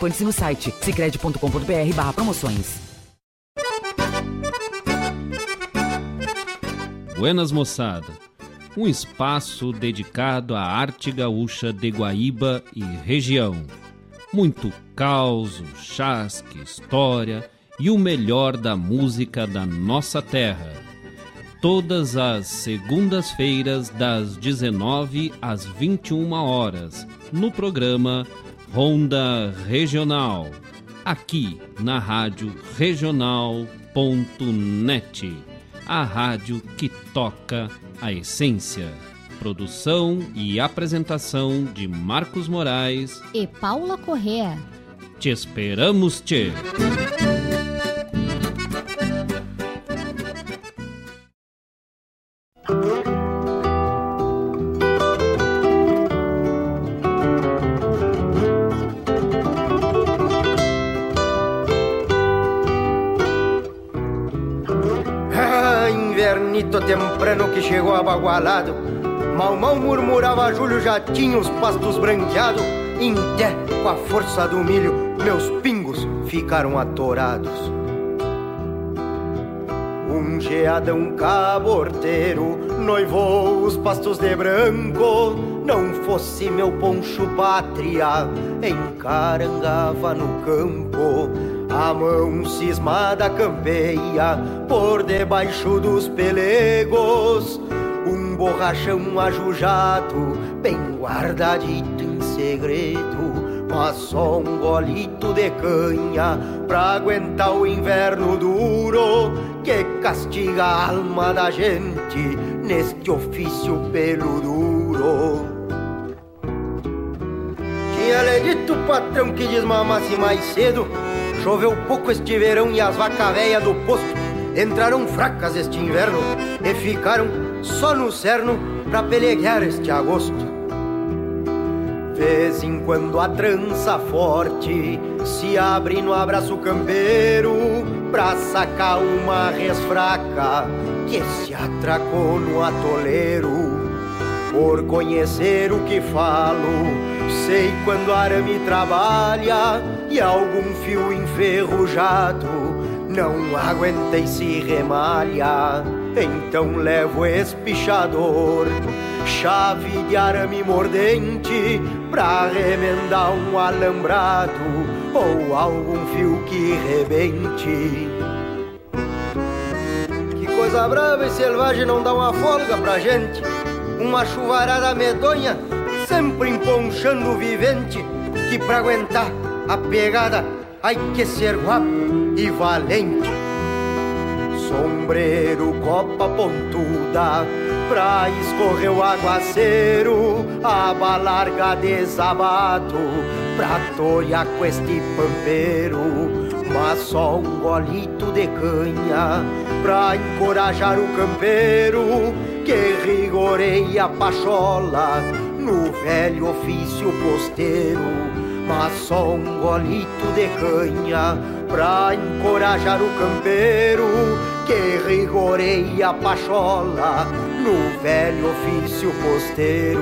participantes no site cicred.com.br barra promoções. Buenas moçada, um espaço dedicado à arte gaúcha de Guaíba e região. Muito caos, chasque, história e o melhor da música da nossa terra. Todas as segundas-feiras das 19 às 21 horas, no programa Ronda Regional, aqui na Rádio Regional.net, a rádio que toca a essência. Produção e apresentação de Marcos Moraes e Paula Correa. Te esperamos, Tchê! Chegou abagualado. Mal mal murmurava Júlio, já tinha os pastos branqueados. Em té, com a força do milho, meus pingos ficaram atorados. Um geadão caborteiro noivou os pastos de branco. Não fosse meu poncho pátria, encarangava no campo. A mão cismada campeia por debaixo dos pelegos. Um borrachão ajujado, bem guardadito em segredo. Mas só um golito de canha pra aguentar o inverno duro que castiga a alma da gente neste ofício pelo duro. Tinha lhe dito o patrão que desmamasse mais cedo. Choveu pouco este verão e as vacas velhas do posto entraram fracas este inverno e ficaram só no cerno pra peleguear este agosto. Vez em quando a trança forte se abre no abraço campeiro pra sacar uma res fraca que se atracou no atoleiro. Por conhecer o que falo, sei quando arame trabalha e algum fio enferrujado não aguentei se remalha. Então levo espichador, chave de arame mordente pra remendar um alambrado ou algum fio que rebente. Que coisa brava e selvagem não dá uma folga pra gente. Uma chuvarada medonha, sempre emponchando o vivente, que pra aguentar a pegada ai que ser guapo e valente. Sombreiro, copa pontuda, pra escorrer o aguaceiro, aba larga desabado, pra torear com este pampeiro. Mas só um golito de canha pra encorajar o campeiro que rigoreia a pachola no velho ofício posteiro mas só um golito de canha pra encorajar o campeiro que rigoreia a pachola no velho ofício posteiro.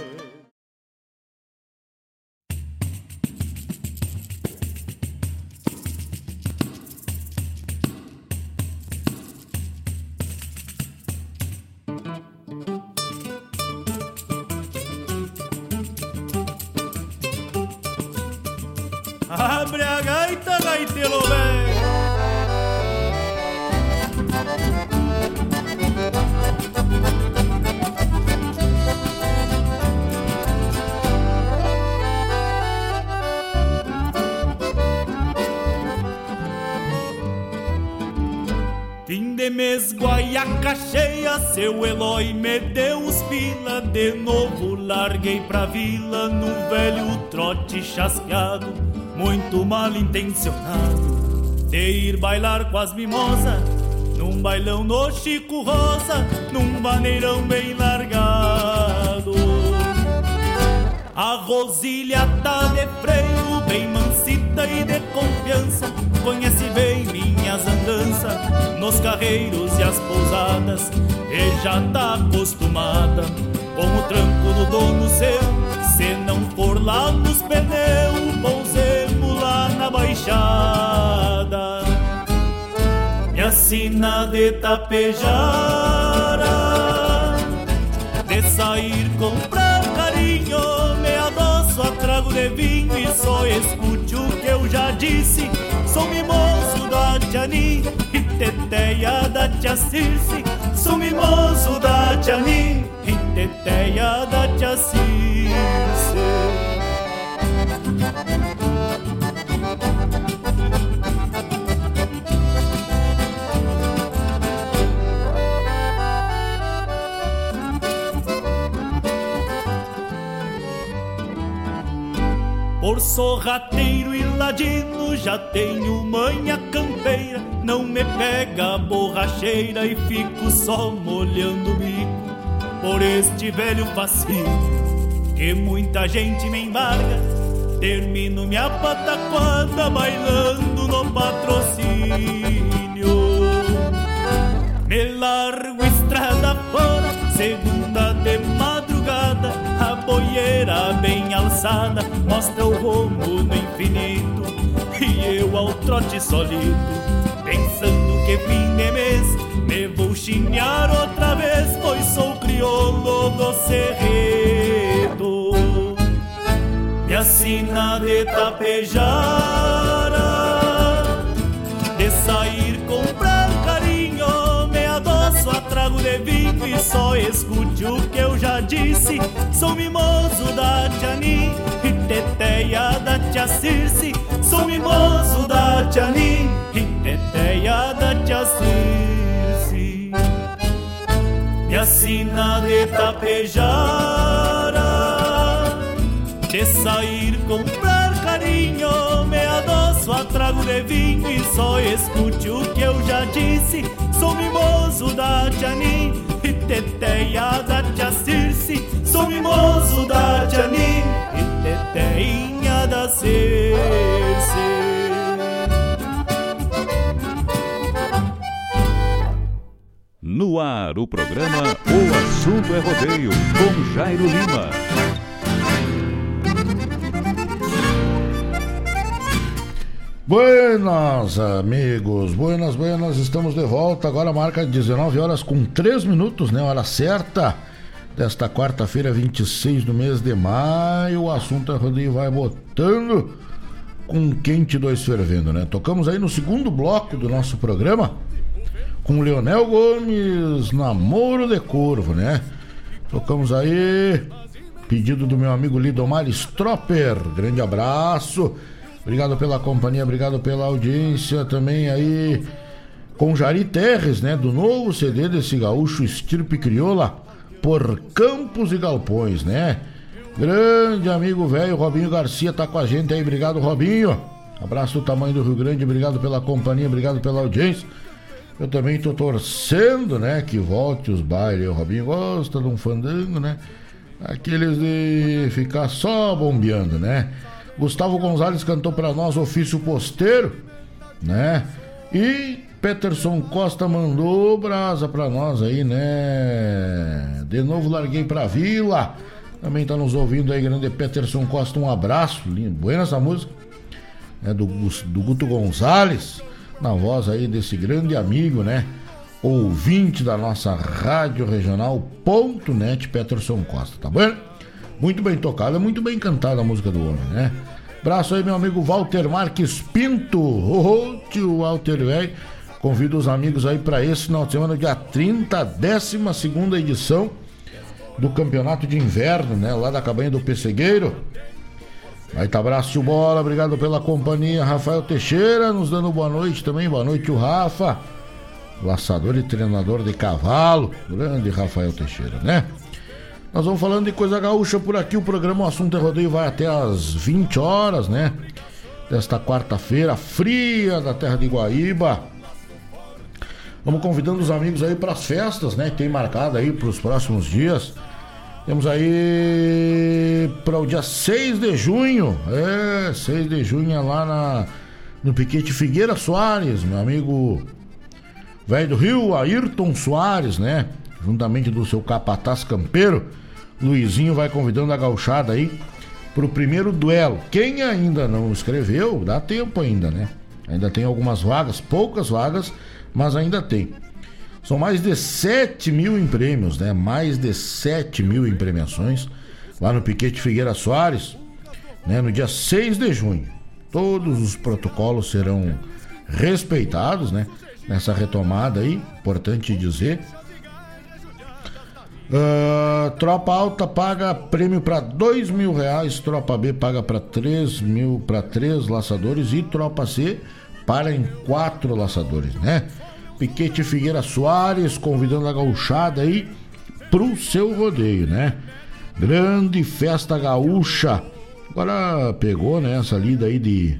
Seu Eloy me deu os pila De novo. Larguei pra vila, num velho trote chasqueado Muito mal intencionado. De ir bailar com as mimosas Num bailão no Chico Rosa Num maneirão bem largado. A Rosilha tá de freio, bem bonita e de confiança, conhece bem minhas andanças nos carreiros e as pousadas, e já tá acostumada com o tranco do dono seu. Se não for lá nos pneus, pousemos lá na baixada. Me assina de tapejara, de sair comprar a trago de vinho E só escute o que eu já disse. Sou mimoso da Tiani E teteia da Tia Circe. Sou mimoso da Tiani E teteia da Tia Circe Por sorrateiro e ladino já tenho manha campeira. Não me pega a borracheira e fico só molhando o bico Por este velho fascínio que muita gente me embarga. Termino minha pataquada bailando no patrocínio. Me largo estrada fora, segunda de madrugada A boieira bem alçada mostra o rumo no infinito. E eu ao trote solito, pensando que fim de mês Me vou chinear outra vez, pois sou crioulo do cerredo. Minha sina de tapejara De sair Me adoço E só escute o que eu já disse. Sou mimoso da Tiani E teteia da Tia Circe. Sou mimoso da Tiani E teteia da Tia Circe. Minha sina de tapejara De sair comprar carinho. Me adoço a trago de vinho E só escute o que eu já disse Sou mimoso da Tiani E teteia da Tia Circe Sou mimoso da Tiani E teteinha da Circe No ar, o programa O Assunto é Rodeio, com Jairo Lima. Buenas, amigos. Buenas, buenas. Estamos de volta. Agora marca 19 horas com 3 minutos, né? Hora certa desta quarta-feira, 26 do mês de maio. O assunto é rodeio vai botando com quente dois fervendo, né? Tocamos aí no segundo bloco do nosso programa com Leonel Gomes, Namoro de Corvo, né? Tocamos aí pedido do meu amigo Lidomar Stropper. Grande abraço. Obrigado pela companhia, obrigado pela audiência também aí com Jari Terres, né? Do novo CD desse gaúcho estirpe crioula por Campos e Galpões, né? Grande amigo velho Robinho Garcia tá com a gente aí, obrigado Robinho. Abraço do tamanho do Rio Grande, obrigado pela companhia, obrigado pela audiência. Eu também tô torcendo, né, que volte os bailes. O Robinho gosta de um fandango, né? Aqueles de ficar só bombeando, né? Gustavo Gonzalez cantou para nós Ofício Posteiro, né? E Peterson Costa mandou brasa para nós aí, né? De novo larguei pra Vila. Também tá nos ouvindo aí, grande Peterson Costa, um abraço. Lindo. Buena essa música. É do, do Guto Gonzalez, na voz aí desse grande amigo, né? Ouvinte da nossa rádio regional.net, Peterson Costa, tá bom? Muito bem tocada, muito bem cantada a música do homem, né? Braço aí, meu amigo Walter Marques Pinto. Ô, oh, tio Walter, velho. Convido os amigos aí para esse final de semana, dia 30, 12 edição do Campeonato de Inverno, né? Lá da cabanha do Pessegueiro. Aí tá abraço, tio Bola. Obrigado pela companhia. Rafael Teixeira nos dando boa noite também. Boa noite, o Rafa. Laçador e treinador de cavalo. Grande Rafael Teixeira, né? Nós vamos falando de coisa gaúcha por aqui. O programa O Assunto é Rodeio vai até às 20 horas, né? Desta quarta-feira, fria da terra de Guaíba. Vamos convidando os amigos aí para as festas, né? Que tem marcado aí para os próximos dias. Temos aí para o dia 6 de junho. É, 6 de junho é lá na, no Piquete Figueira Soares, meu amigo velho do Rio, Ayrton Soares, né? Juntamente do seu capataz campeiro. Luizinho vai convidando a gauchada aí pro primeiro duelo. Quem ainda não escreveu, dá tempo ainda, né? Ainda tem algumas vagas, poucas vagas, mas ainda tem. São mais de 7 mil em prêmios, né? Mais de 7 mil em premiações lá no Piquete Figueira Soares, né? No dia 6 de junho. Todos os protocolos serão respeitados, né? Nessa retomada aí, importante dizer. Uh, tropa alta paga prêmio para dois mil reais, tropa B paga para três mil para três laçadores e tropa C para em quatro laçadores, né? Piquete Figueira Soares convidando a gauchada aí pro seu rodeio, né? Grande festa gaúcha. Agora pegou, né, essa lida aí de,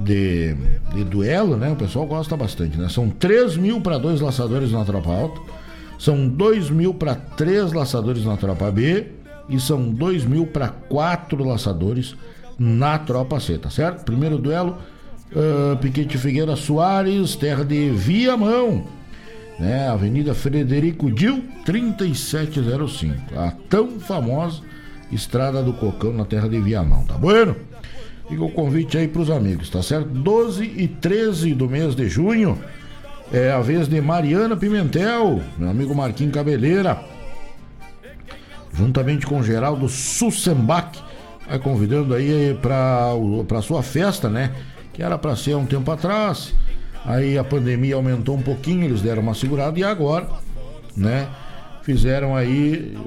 de, de duelo, né? O pessoal gosta bastante, né? São 3 mil para dois laçadores na tropa alta, são 2 mil para três laçadores na tropa B e são 2 mil para quatro laçadores na tropa C, tá certo? Primeiro duelo Uh, Piquete Figueira Soares, terra de Viamão, né? Avenida Frederico Dil, 3705. A tão famosa Estrada do Cocão na terra de Viamão, tá bueno? Fica o convite aí pros amigos, tá certo? 12 e 13 do mês de junho é a vez de Mariana Pimentel, meu amigo Marquinhos Cabeleira, juntamente com Geraldo Sussembach, vai convidando aí para para sua festa, né? que era para ser há um tempo atrás. Aí a pandemia aumentou um pouquinho, eles deram uma segurada e agora, né, fizeram aí,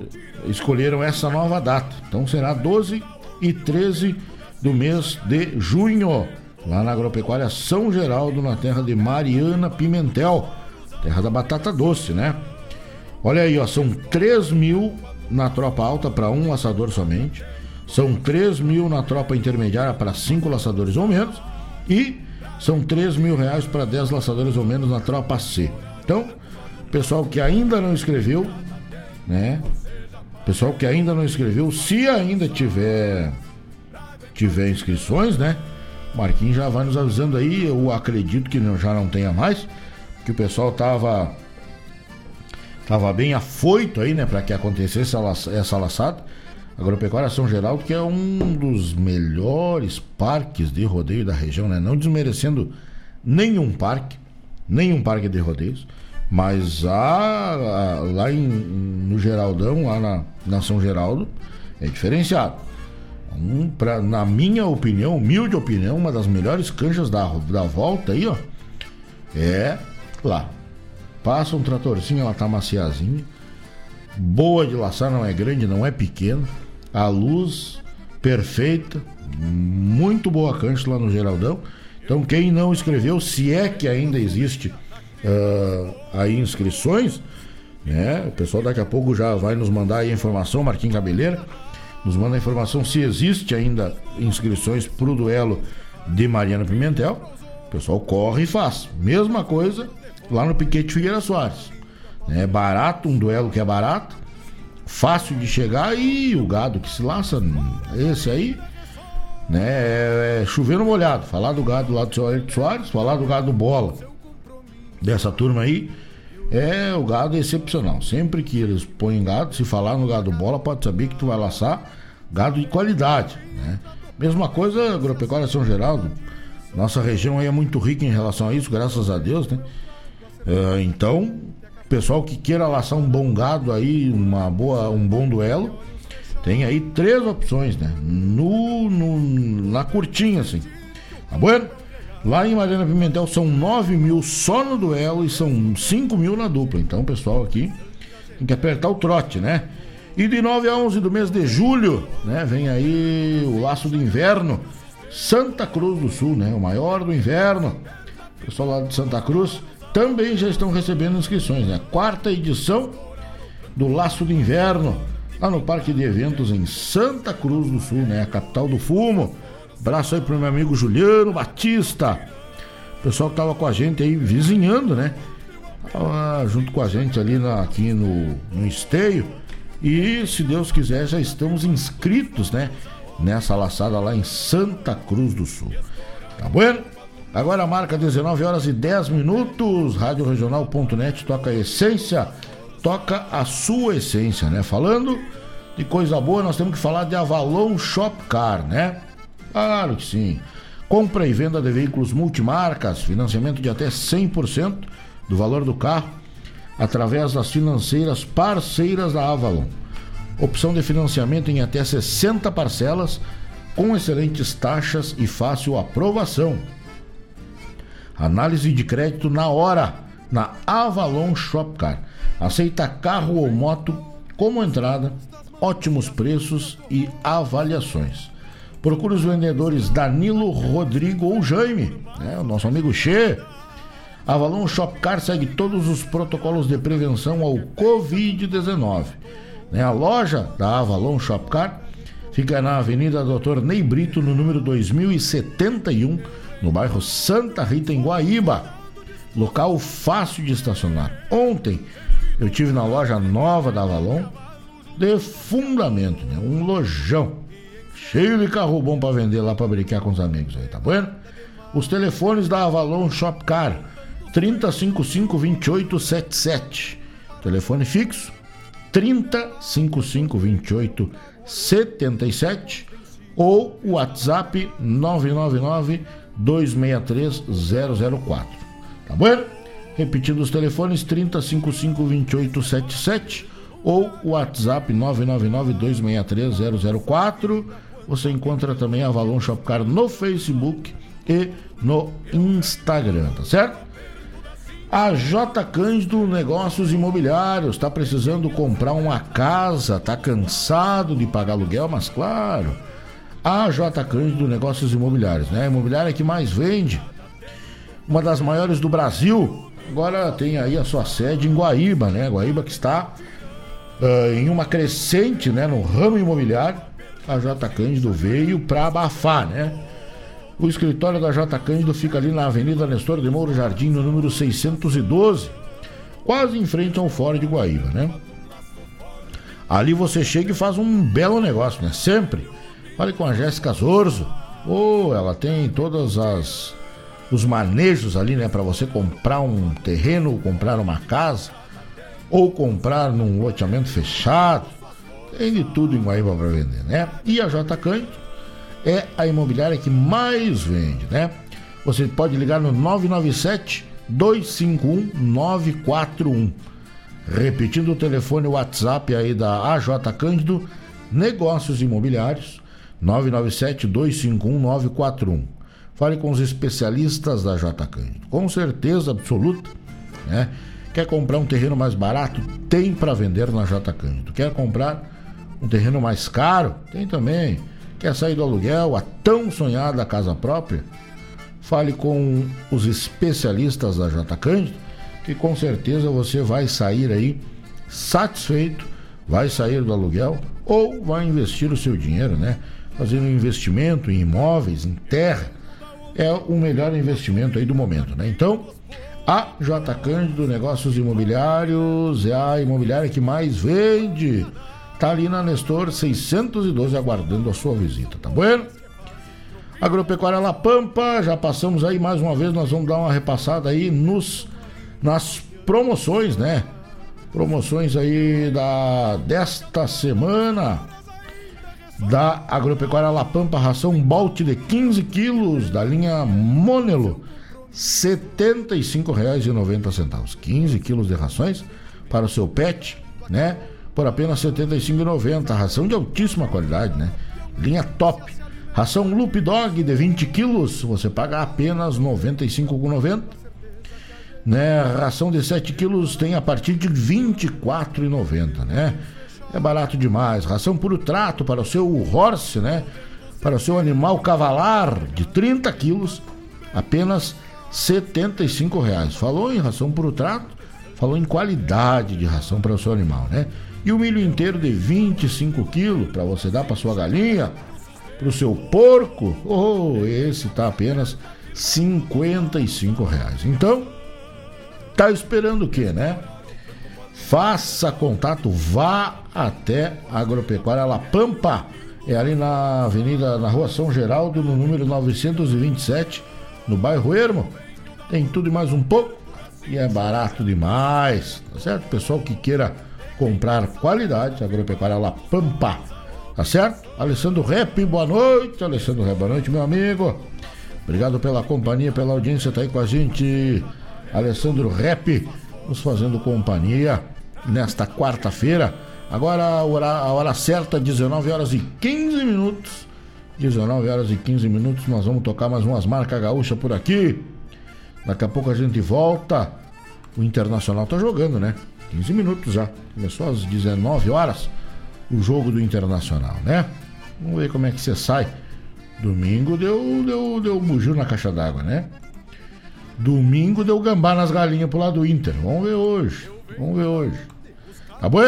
escolheram essa nova data. Então será 12 e 13 do mês de junho, lá na Agropecuária São Geraldo, na terra de Mariana Pimentel, terra da batata doce, né? Olha aí, ó, são 3 mil na tropa alta para um laçador somente, são 3 mil na tropa intermediária para cinco laçadores ou menos e são 3 mil reais para 10 laçadores ou menos na tropa C. Então, pessoal que ainda não escreveu, né? Pessoal que ainda não escreveu, se ainda tiver tiver inscrições, né? Marquinhos já vai nos avisando aí, eu acredito que não, já não tenha mais, que o pessoal tava tava bem afoito aí, né, para que acontecesse essa laçada. Agropecuária São Geraldo, que é um dos melhores parques de rodeio da região, né? Não desmerecendo nenhum parque, nenhum parque de rodeios, mas a, a, lá em, no Geraldão, lá na, na São Geraldo, é diferenciado. Um, pra, na minha opinião, humilde opinião, uma das melhores canchas da, da volta aí, ó, é lá. Passa um tratorzinho, ela tá maciazinha. Boa de laçar, não é grande, não é pequena a luz perfeita, muito boa cancha lá no Geraldão. Então, quem não escreveu, se é que ainda existe uh, aí inscrições, né? O pessoal daqui a pouco já vai nos mandar aí a informação, Marquinhos Cabeleira, nos manda a informação se existe ainda inscrições para o duelo de Mariana Pimentel. O pessoal corre e faz. Mesma coisa lá no Piquete Figueira Soares. É barato, um duelo que é barato fácil de chegar e o gado que se laça, esse aí, né, é, é chover no molhado. Falar do gado lá do seu Soares, falar do gado bola dessa turma aí, é o gado excepcional. Sempre que eles põem gado, se falar no gado bola, pode saber que tu vai laçar gado de qualidade, né? Mesma coisa, agropecuária São Geraldo. Nossa região aí é muito rica em relação a isso, graças a Deus, né? É, então, pessoal que queira laçar um bom gado aí, uma boa, um bom duelo, tem aí três opções, né? No, no, na curtinha, assim. Tá bom? Lá em Mariana Pimentel são 9 mil só no duelo e são 5 mil na dupla. Então, pessoal aqui tem que apertar o trote, né? E de 9 a 11 do mês de julho, né? Vem aí o laço do inverno. Santa Cruz do Sul, né? O maior do inverno. Pessoal lá de Santa Cruz também já estão recebendo inscrições. Né? Quarta edição do Laço do Inverno, lá no Parque de Eventos em Santa Cruz do Sul, né? A capital do fumo. Abraço aí pro meu amigo Juliano Batista. O pessoal que tava com a gente aí vizinhando, né? Tava junto com a gente ali na, aqui no, no esteio. E se Deus quiser, já estamos inscritos, né? Nessa laçada lá em Santa Cruz do Sul. Tá bueno? Agora marca 19 horas e 10 minutos. Rádio Regional.net toca a essência, toca a sua essência, né? Falando de coisa boa, nós temos que falar de Avalon Shop Car, né? Claro que sim. compra e venda de veículos multimarcas, financiamento de até 100% do valor do carro, através das financeiras parceiras da Avalon. Opção de financiamento em até 60 parcelas, com excelentes taxas e fácil aprovação. Análise de crédito na hora, na Avalon Shopcar. Aceita carro ou moto como entrada, ótimos preços e avaliações. Procure os vendedores Danilo, Rodrigo ou Jaime, né? o nosso amigo Che. Avalon Shopcar segue todos os protocolos de prevenção ao Covid-19. Né? A loja da Avalon Shopcar fica na Avenida Doutor Ney Brito, no número 2071, no bairro Santa Rita, em Guaíba. Local fácil de estacionar. Ontem eu tive na loja nova da Avalon de fundamento, né? um lojão cheio de carro bom para vender lá para brincar com os amigos aí, tá bom? Os telefones da Avalon Shopcar 3055 2877. Telefone fixo 3055 2877 ou o WhatsApp 999 263 004. Tá bom? Repetindo os telefones 3055 2877 ou o WhatsApp 999 263 004 você encontra também a Avalon Shopcar no Facebook e no Instagram, tá certo? A J Cândido Negócios Imobiliários está precisando comprar uma casa, está cansado de pagar aluguel, mas claro, a J Cândido Negócios Imobiliários, né? A imobiliária que mais vende, uma das maiores do Brasil. Agora tem aí a sua sede em Guaíba, né? Guaíba que está uh, em uma crescente, né, no ramo imobiliário a J. Cândido veio para abafar, né? O escritório da J. Cândido fica ali na Avenida Nestor de Mouro Jardim, no número 612, quase em frente ao Fórum de Guaíba, né? Ali você chega e faz um belo negócio, né? Sempre. Fale com a Jéssica Zorzo. Oh, ela tem todas as os manejos ali, né, para você comprar um terreno, comprar uma casa ou comprar num loteamento fechado tem de tudo em Guaíba para vender, né? E a J Cândido é a imobiliária que mais vende, né? Você pode ligar no 997 251 941. Repetindo o telefone WhatsApp aí da AJ Cândido, Negócios Imobiliários, 997 251 941. Fale com os especialistas da J Cândido. Com certeza absoluta, né? Quer comprar um terreno mais barato? Tem para vender na J Cândido. Quer comprar um terreno mais caro, tem também. Quer sair do aluguel, a tão sonhada casa própria? Fale com os especialistas da J Cândido, que com certeza você vai sair aí satisfeito, vai sair do aluguel ou vai investir o seu dinheiro, né? Fazendo um investimento em imóveis, em terra, é o melhor investimento aí do momento, né? Então, a J Cândido Negócios Imobiliários é a imobiliária que mais vende Tá ali na Nestor 612 aguardando a sua visita, tá bueno? Agropecuária La Pampa, já passamos aí mais uma vez, nós vamos dar uma repassada aí nos nas promoções, né? Promoções aí da desta semana da Agropecuária La Pampa, ração Bolt de 15 quilos da linha Monelo, R$ 75,90. 15 quilos de rações para o seu pet, né? Por apenas R$ 75,90. Ração de altíssima qualidade, né? Linha top. Ração Loop Dog de 20 quilos, você paga apenas R$ 95,90. Né? Ração de 7 quilos tem a partir de R$ 24,90, né? É barato demais. Ração puro trato para o seu horse, né? Para o seu animal cavalar de 30 quilos, apenas R$ 75,00. Falou em ração puro trato, falou em qualidade de ração para o seu animal, né? E o milho inteiro de 25 quilos para você dar para sua galinha, para o seu porco, oh, esse tá apenas 55 reais. Então, tá esperando o que, né? Faça contato, vá até Agropecuária La Pampa. É ali na Avenida, na Rua São Geraldo, no número 927, no bairro Ermo. Tem tudo e mais um pouco. E é barato demais, tá certo? Pessoal que queira comprar qualidade, agropecuária La Pampa. Tá certo? Alessandro Rep, boa noite. Alessandro Rep, boa noite, meu amigo. Obrigado pela companhia, pela audiência, tá aí com a gente. Alessandro Rep, nos fazendo companhia nesta quarta-feira. Agora a hora, a hora certa, 19 horas e 15 minutos. 19 horas e 15 minutos, nós vamos tocar mais umas marcas gaúchas por aqui. Daqui a pouco a gente volta. O Internacional tá jogando, né? 15 minutos já. Começou às 19 horas o jogo do Internacional, né? Vamos ver como é que você sai. Domingo deu, deu, deu bugio na caixa d'água, né? Domingo deu gambá nas galinhas pro lado do Inter. Vamos ver hoje. Vamos ver hoje. Tá bom?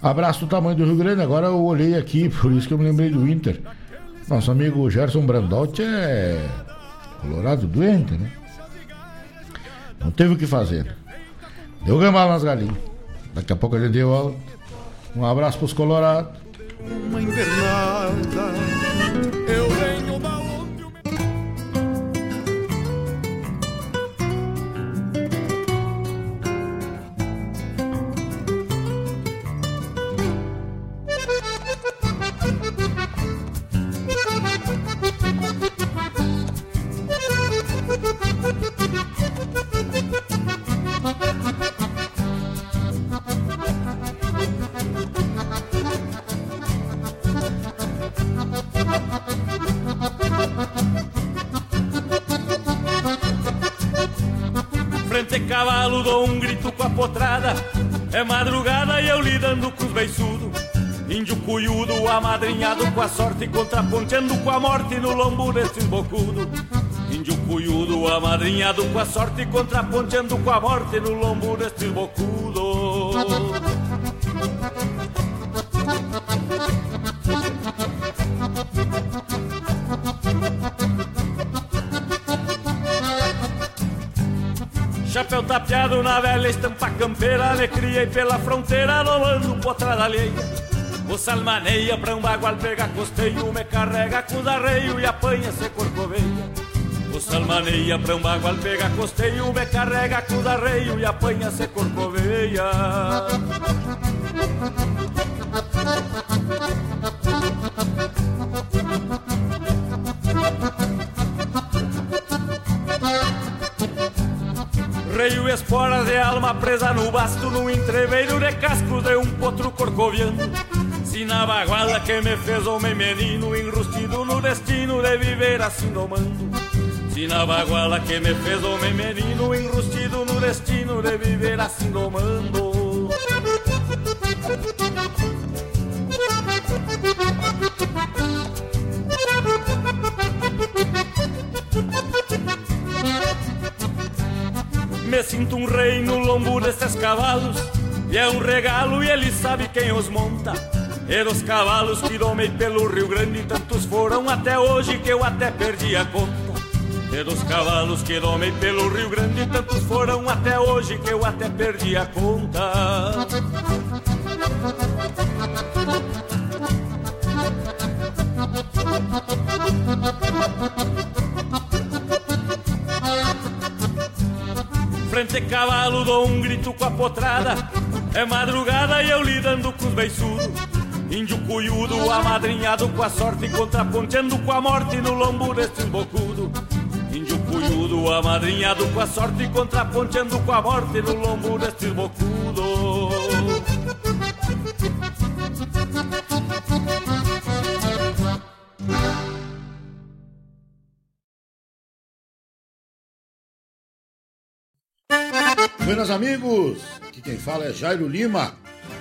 Abraço do tamanho do Rio Grande. Agora eu olhei aqui, (laughs) por isso que eu me lembrei do Inter. Nosso amigo Gerson Brandotti é colorado doente, né? Não teve o que fazer. Deu gambá nas galinhas. Daqui a pouco ele deu um abraço pros colorados. Uma invernada, amadrinhado com a sorte Contraponteando com a morte no lombo desses bocudo Índio cuyudo, amadrinhado com a sorte Contraponteando com a morte no lombo desses bocudo Chapéu tapeado na velha estampa campeira Me criei pela fronteira domando potrada alheia O salmaneia pra um bagual pega costeio Me carrega com os arreio e apanha se corcoveia O salmaneia pra um bagual pega costeio Me carrega com os arreio e apanha se corcoveia Reio esporas de alma presa no basto Num entreveiro de cascos de um potro corcoviano Se na baguala que me fez homem menino Enrustido no destino de viver assim domando. Se na baguala que me fez homem menino Enrustido no destino de viver assim domando. Me sinto um rei no lombo desses cavalos E é um regalo e ele sabe quem os monta E dos cavalos que domei pelo Rio Grande Tantos foram até hoje que eu até perdi a conta. E dos cavalos que domei pelo Rio Grande Tantos foram até hoje que eu até perdi a conta. Frente cavalo dou um grito com a potrada. É madrugada e eu lidando com os beiçudos Índio cuyudo, amadrinhado com a sorte Contraponteando com a morte no lombo destes bocudo Índio cuyudo, amadrinhado com a sorte Contraponteando com a morte no lombo destes bocudo Buenas amigos, aqui quem fala é Jairo Lima.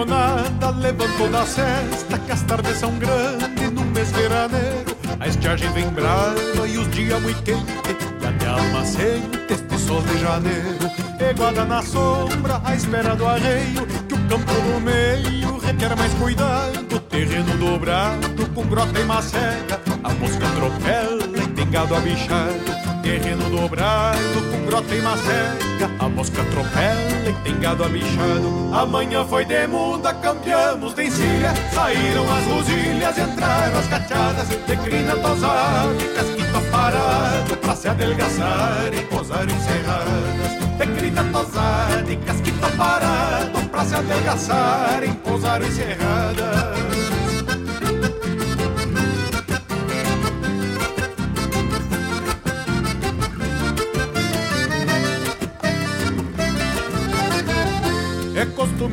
Sem a pionada levantou da cesta Que as tardes são grandes no mês veraneiro. A estiagem vem brava e os dias muito quentes E até alma sente este sol de janeiro. Eguada na sombra à espera do arreio Que o campo no meio requer mais cuidado. Terreno dobrado com grota e macega A mosca atropela e tem gado abichado Terreno dobrado com grota e macega A mosca atropela e tem gado abichado Amanhã foi de muda, campeamos de encilha. Saíram as rosilhas, entraram as cachadas De crina tosada e casquito aparado Pra se adelgaçar e posar encerradas De crina tosada e casquito aparado Pra se adelgaçar e posar encerradas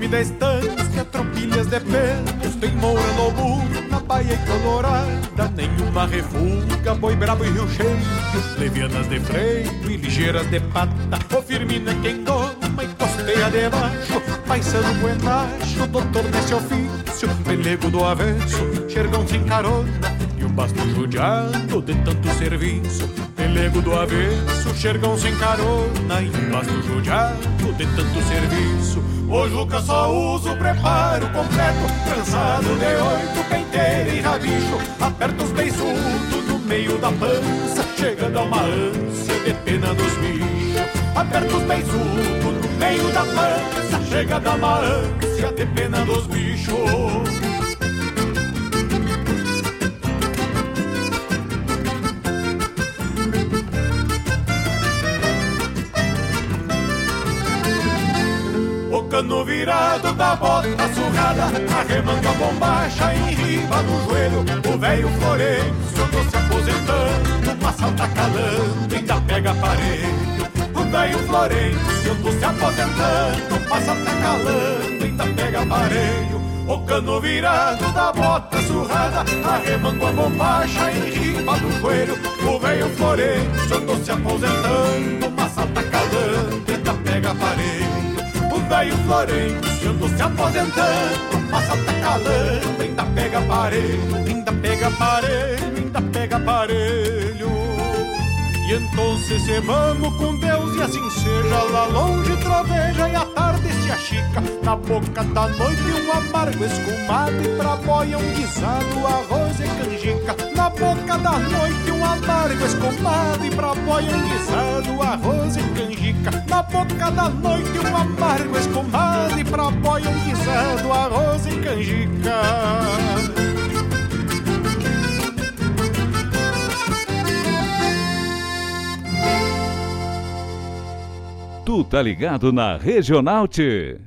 costume da estância, tropilhas de pelos Tem moura, lobo, na baia e colorada. Nenhuma refuga, boi brabo e rio cheio Levianas de freio e ligeiras de pata. O firmino é quem doma e costeia debaixo Paisano buenacho, doutor nesse ofício. Pelego do avesso, xergão sem carona E o basto judiado de tanto serviço. Pelego do avesso, xergão sem carona E um basto judiado de tanto serviço o Juca só usa o preparo completo. Trançado de oito, penteira e rabicho. Aperta os beiçudos no meio da pança. Chegando a uma ânsia de pena dos bichos. Aperta os beiçudos no meio da pança. Chegando a uma ânsia de pena dos bichos cano virado da bota surrada, arremanga a bombacha em riba do joelho. O velho Florencio andou se aposentando, passa tá calando, ainda pega aparelho. O velho Florencio andou se aposentando, passa tá calando, ainda pega aparelho. O cano virado da bota surrada, arremango a bombacha em riba do joelho. O velho Florencio andou se aposentando, passa tá calando, ainda pega aparelho velho Florencio ando se aposentando, passa tá calando, ainda pega aparelho, ainda pega aparelho, ainda pega aparelho. E então se vamos com Deus e assim seja Lá longe troveja e a tarde se achica Na boca da noite um amargo escumado E pra boia um guisado, arroz e canjica Na boca da noite um amargo escumado E pra boia guisado, arroz e canjica Na boca da noite um amargo escumado E pra boia guisado, arroz e canjica Tu tá ligado na Regional T.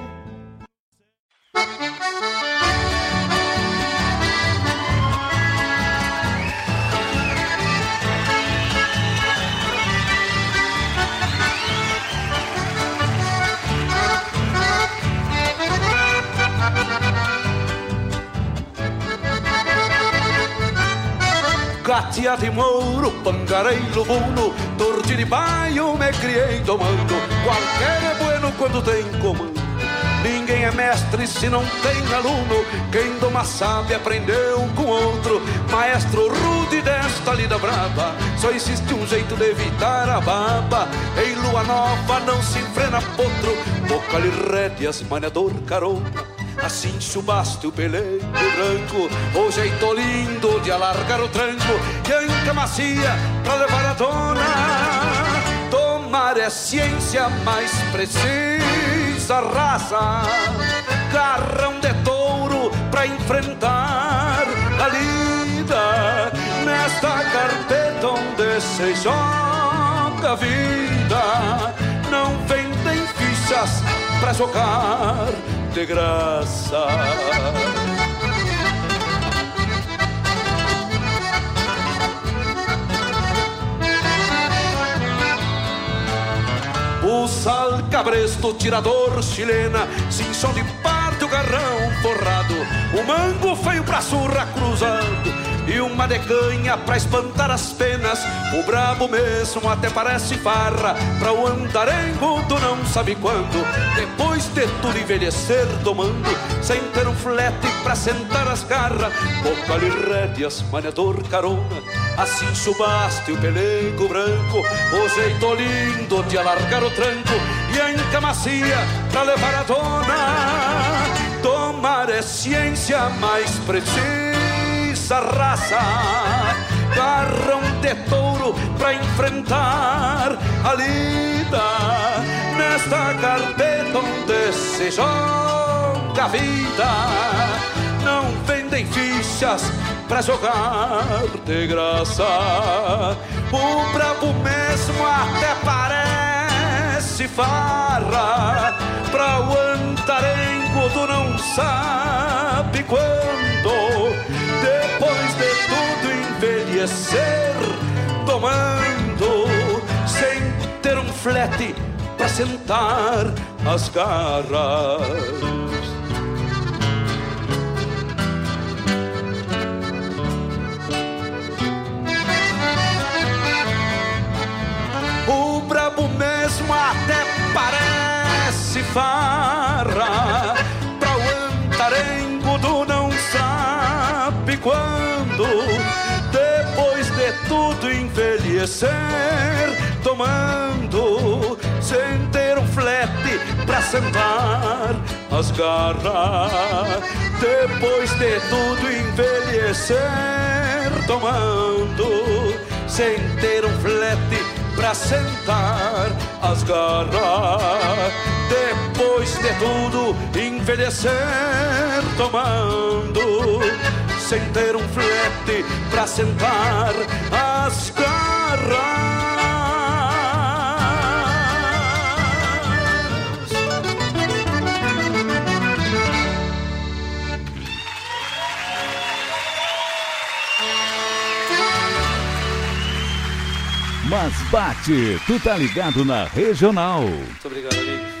Gatia de mouro, pangareiro buno, torte de baio, me criei tomando. Qualquer é bueno quando tem comando. Ninguém é mestre se não tem aluno. Quem doma sabe aprendeu com outro. Maestro rude desta lida brava. Só existe um jeito de evitar a baba. Em lua nova não se enfrena potro. Boca lhe rédeas, maneador carona. Assim chubaste o peleiro branco O jeito lindo de alargar o tranco Que anca macia pra levar a dona. Tomar é ciência mais precisa Raça, garrão de touro pra enfrentar a lida Nesta carpeta onde se joga a vida. Não vendem fichas pra jogar de graça. O salcabresto tirador chilena, cinchão de parte o garrão forrado, o mango feio pra surra cruzando uma decanha pra espantar as penas. O brabo mesmo até parece farra pra o andarengo do não sabe quando. Depois de tudo envelhecer domando, sem ter um flete pra sentar as garras. Bocal e rédeas, maneador carona, assim subaste o pelego branco. O jeito lindo de alargar o tranco e a encamacia pra levar a dona. Tomar é ciência mais precisa essa raça. Garrão de touro pra enfrentar a lida nesta carpeta onde se joga a vida. Não vendem fichas pra jogar de graça. O brabo mesmo até parece farra pra o antarengo do não sabe quando envelhecer, tomando sem ter um flete para sentar as garras. O brabo mesmo até parece farra para o antarengo do não sabe quando, tomando, sem ter um flete pra sentar as garras, depois de tudo envelhecer, tomando, sem ter um flete pra sentar as garras. Depois de tudo envelhecer, tomando, sem ter um flete pra sentar as garras. Mas bate, tu tá ligado na regional. Muito obrigado, amigo.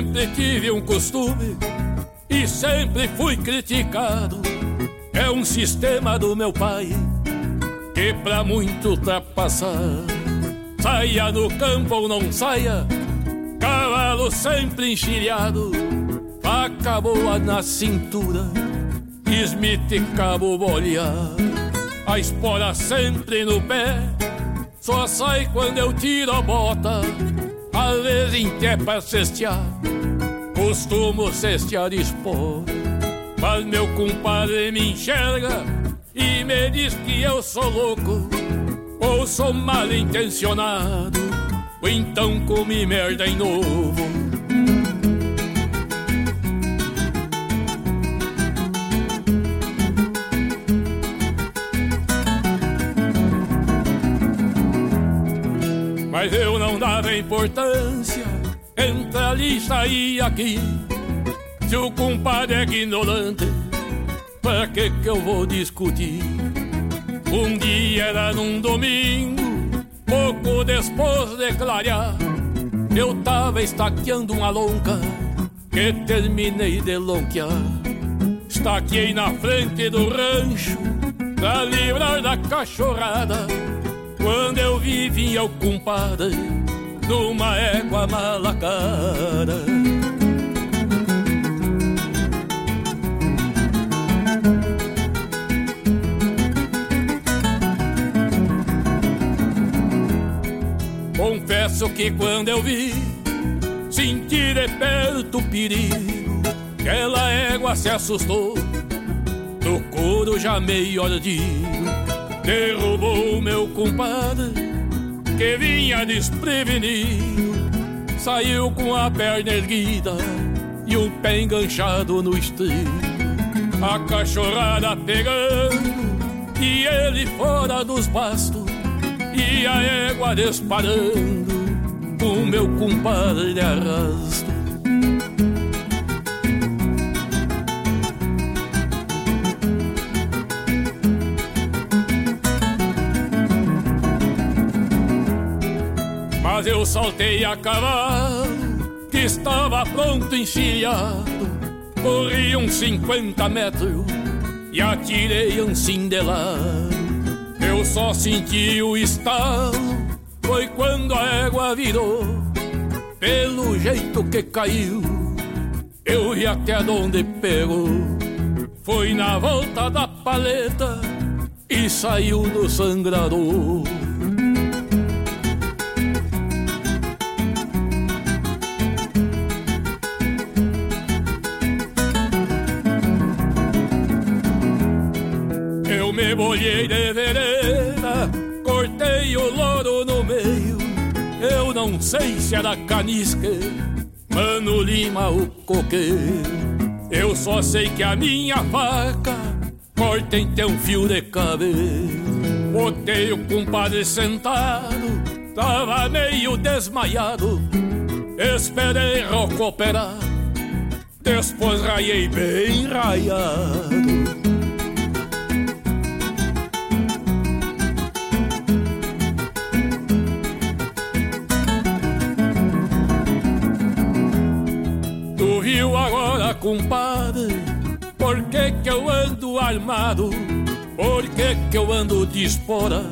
Sempre tive um costume e sempre fui criticado. É um sistema do meu pai que pra muito ultrapassar. Saia no campo ou não saia, cavalo sempre enxilhado, faca boa na cintura, Smith cabo bolear. A espora sempre no pé, só sai quando eu tiro a bota. Às em que é pra cestear, costumo cestear espora. Mas meu compadre me enxerga e me diz que eu sou louco, ou sou mal intencionado, ou então comi merda em novo. Dava importância entre ali e aqui. Se o compadre é ignorante, pra que que eu vou discutir? Um dia era num domingo, pouco depois de clarear, eu tava estaqueando uma lonca que terminei de lonquear. Estaquei na frente do rancho pra livrar da cachorrada. Quando eu vi o compadre numa égua malacara. Confesso que quando eu vi, senti de perto o perigo. Aquela égua se assustou Do couro já meio ardido Derrubou meu compadre Que vinha desprevenido Saiu com a perna erguida E o pé enganchado no estribo A cachorrada pegando E ele fora dos bastos E a égua disparando. O meu compadre de arrasto Mas eu saltei a cavalo, que estava pronto encilhado. Corri uns 50 metros e atirei assim de lado. Eu só senti o estalo, foi quando a égua virou. Pelo jeito que caiu, eu vi até onde pegou. Foi na volta da paleta e saiu do sangrador. Me bolhei de vereda, cortei o louro no meio. Eu não sei se era canisque, Mano Lima o coqueiro. Eu só sei que a minha faca corta em teu fio de cabelo. Botei o compadre sentado, tava meio desmaiado. Esperei recuperar, depois raiei bem raiado. Compadre? Por que que eu ando armado? Por que que eu ando de espora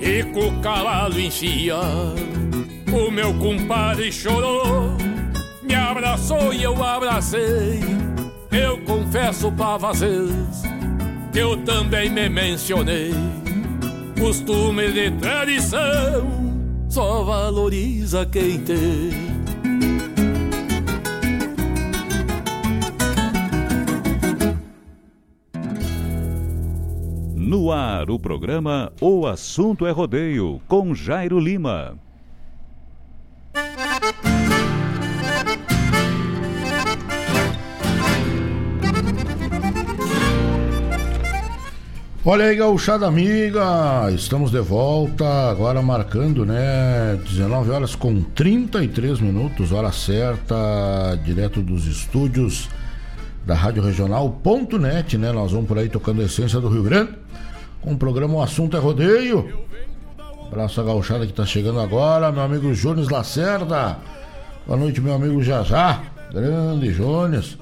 e com o cavalo enfiado? O meu compadre chorou, me abraçou e eu abracei. Eu confesso pra vocês que eu também me mencionei. Costume de tradição só valoriza quem tem. Ar, o programa O Assunto é Rodeio, com Jairo Lima. Olha aí, gauchada amiga, estamos de volta, agora marcando, né, 19 horas com 33 minutos, hora certa, direto dos estúdios da Rádio Regional.net, né, nós vamos por aí tocando a essência do Rio Grande, com o programa O Assunto é Rodeio. Abraço a gauchada que está chegando agora, meu amigo Jones Lacerda, boa noite meu amigo Jajá, grande Jones.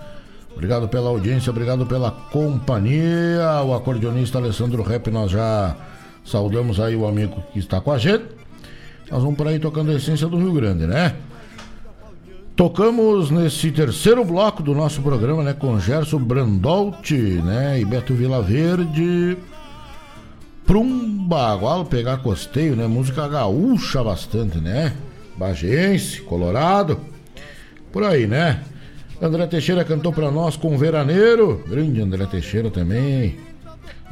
Obrigado pela audiência, obrigado pela companhia. O acordeonista Alessandro Rep, nós já saudamos aí o amigo que está com a gente. Nós vamos por aí tocando a essência do Rio Grande, né? Tocamos nesse terceiro bloco do nosso programa, né, com Gerson Brandolt, né, e Beto Vilaverde. Prum Bagual, pegar costeio, né, música gaúcha bastante, né? Bagense, Colorado, por aí, né? André Teixeira cantou para nós com Veraneiro. Grande André Teixeira também.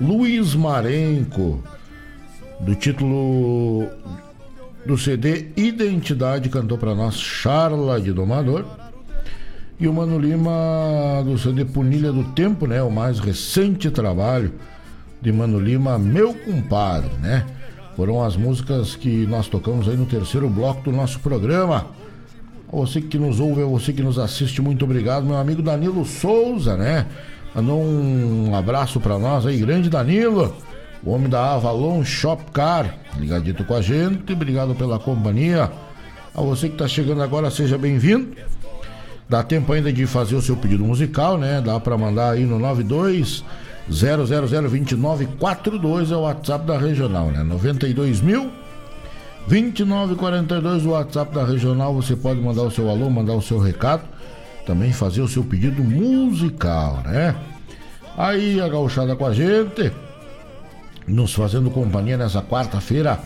Luiz Marenco, do título do CD Identidade, cantou para nós Charla de Domador. E o Mano Lima, do CD Punilha do Tempo, né? O mais recente trabalho de Mano Lima, Meu Compadre, né? Foram as músicas que nós tocamos aí no terceiro bloco do nosso programa. Você que nos ouve, você que nos assiste, muito obrigado. Meu amigo Danilo Souza, né? Mandou um abraço para nós aí, grande Danilo, o homem da Avalon Shop Car, ligadito com a gente. Obrigado pela companhia. A você que está chegando agora, seja bem-vindo. Dá tempo ainda de fazer o seu pedido musical, né? Dá para mandar aí no 92 0002942 é o WhatsApp da regional, né? 92 mil 2942 o WhatsApp da Regional, você pode mandar o seu alô, mandar o seu recado, também fazer o seu pedido musical, né? Aí a gauchada com a gente, nos fazendo companhia nessa quarta-feira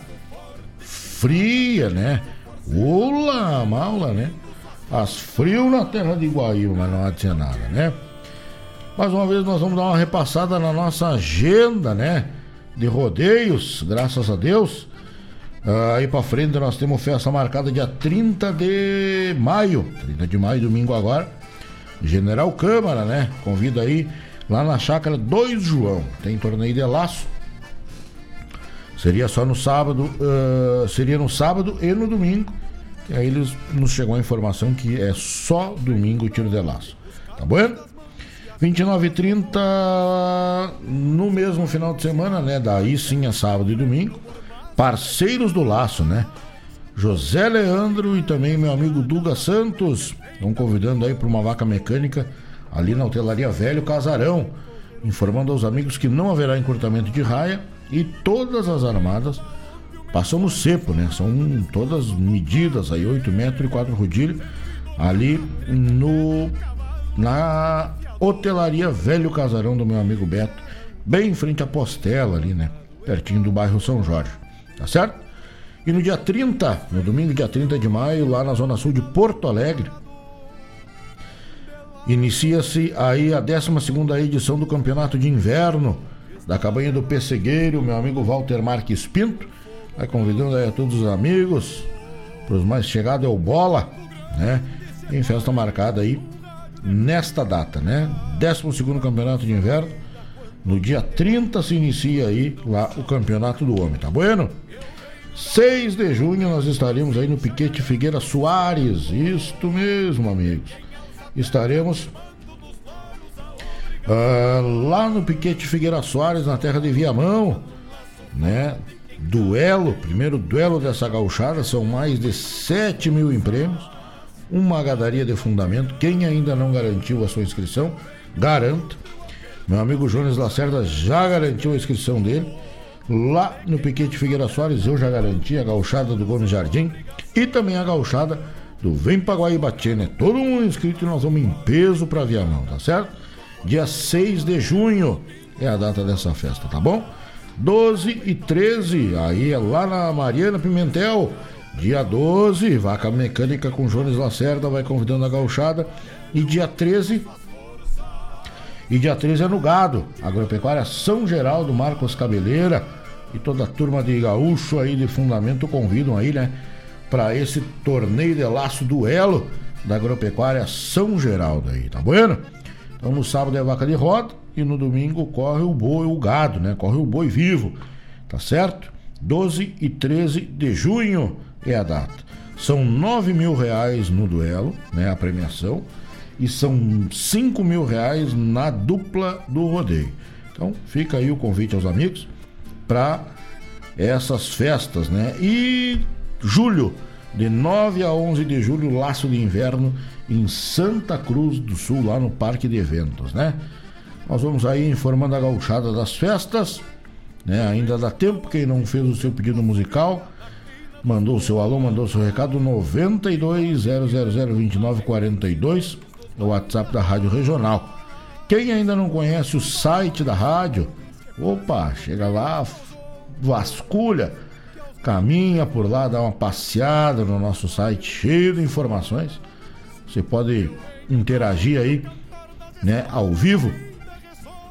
fria, né? Olá, maula, né? Faz frio na terra de Guaíba, mas não ser nada, né? Mais uma vez nós vamos dar uma repassada na nossa agenda, né? De rodeios, graças a Deus. Uh, aí pra frente nós temos festa marcada dia 30 de maio. 30 de maio, domingo agora. General Câmara, né? Convida aí lá na chácara 2 João. Tem torneio de laço. Seria só no sábado, uh, seria no sábado e no domingo. E aí eles nos chegou a informação que é só domingo o tiro de laço. Tá bom? 29 e 30 no mesmo final de semana, né? Daí sim é sábado e domingo. Parceiros do laço, né? José Leandro e também meu amigo Duga Santos estão convidando aí para uma vaca mecânica ali na hotelaria Velho Casarão, informando aos amigos que não haverá encurtamento de raia e todas as armadas passam no cepo, né? São todas medidas aí, 8 metros e 4 rodilhos, ali no na hotelaria Velho Casarão do meu amigo Beto, bem em frente à Postela ali, né? Pertinho do bairro São Jorge, tá certo? E no dia 30, no domingo, dia 30 de maio, lá na zona sul de Porto Alegre, inicia-se aí a 12 edição do Campeonato de Inverno da Cabanha do Pessegueiro, meu amigo Walter Marques Pinto. Vai convidando aí a todos os amigos, para os mais chegados é o Bola, né? Tem festa marcada aí nesta data, né? 12 Campeonato de Inverno. No dia 30 se inicia aí lá o Campeonato do Homem, tá bueno? 6 de junho nós estaremos aí no Piquete Figueira Soares, isto mesmo, amigos. Estaremos uh, lá no Piquete Figueira Soares, na terra de Viamão, né? Duelo, primeiro duelo dessa gauchada, são mais de 7 mil prêmios, uma gadaria de fundamento. Quem ainda não garantiu a sua inscrição, garanta. Meu amigo Jones Lacerda já garantiu a inscrição dele. Lá no Piquete Figueira Soares eu já garanti a gauchada do Gomes Jardim e também a gauchada do Vem Paguaíbatê, né? Todo mundo inscrito e nós vamos em peso para Viamão, tá certo? Dia 6 de junho é a data dessa festa, tá bom? 12 e 13, aí é lá na Mariana Pimentel. Dia 12, vaca mecânica com Jones Lacerda, vai convidando a gauchada. E dia 13, e dia 13 é no Gado, Agropecuária São Geraldo, Marcos Cabeleira e toda a turma de gaúcho aí de fundamento convidam aí, né? Para esse torneio de laço duelo da Agropecuária São Geraldo aí, tá bueno? Então no sábado é vaca de roda e no domingo corre o boi, o gado, né? Corre o boi vivo, tá certo? 12 e 13 de junho é a data. São 9 mil reais no duelo, né? A premiação. E são 5 mil reais na dupla do rodeio. Então fica aí o convite aos amigos para essas festas, né? E julho, de 9 a 11 de julho, laço de inverno em Santa Cruz do Sul, lá no Parque de Eventos, né? Nós vamos aí informando a gauchada das festas, né? Ainda dá tempo, quem não fez o seu pedido musical, mandou seu alô, mandou seu recado, 920002942, o WhatsApp da Rádio Regional. Quem ainda não conhece o site da rádio, opa, chega lá, vasculha, caminha por lá, dá uma passeada no nosso site cheio de informações. Você pode interagir aí, né, ao vivo,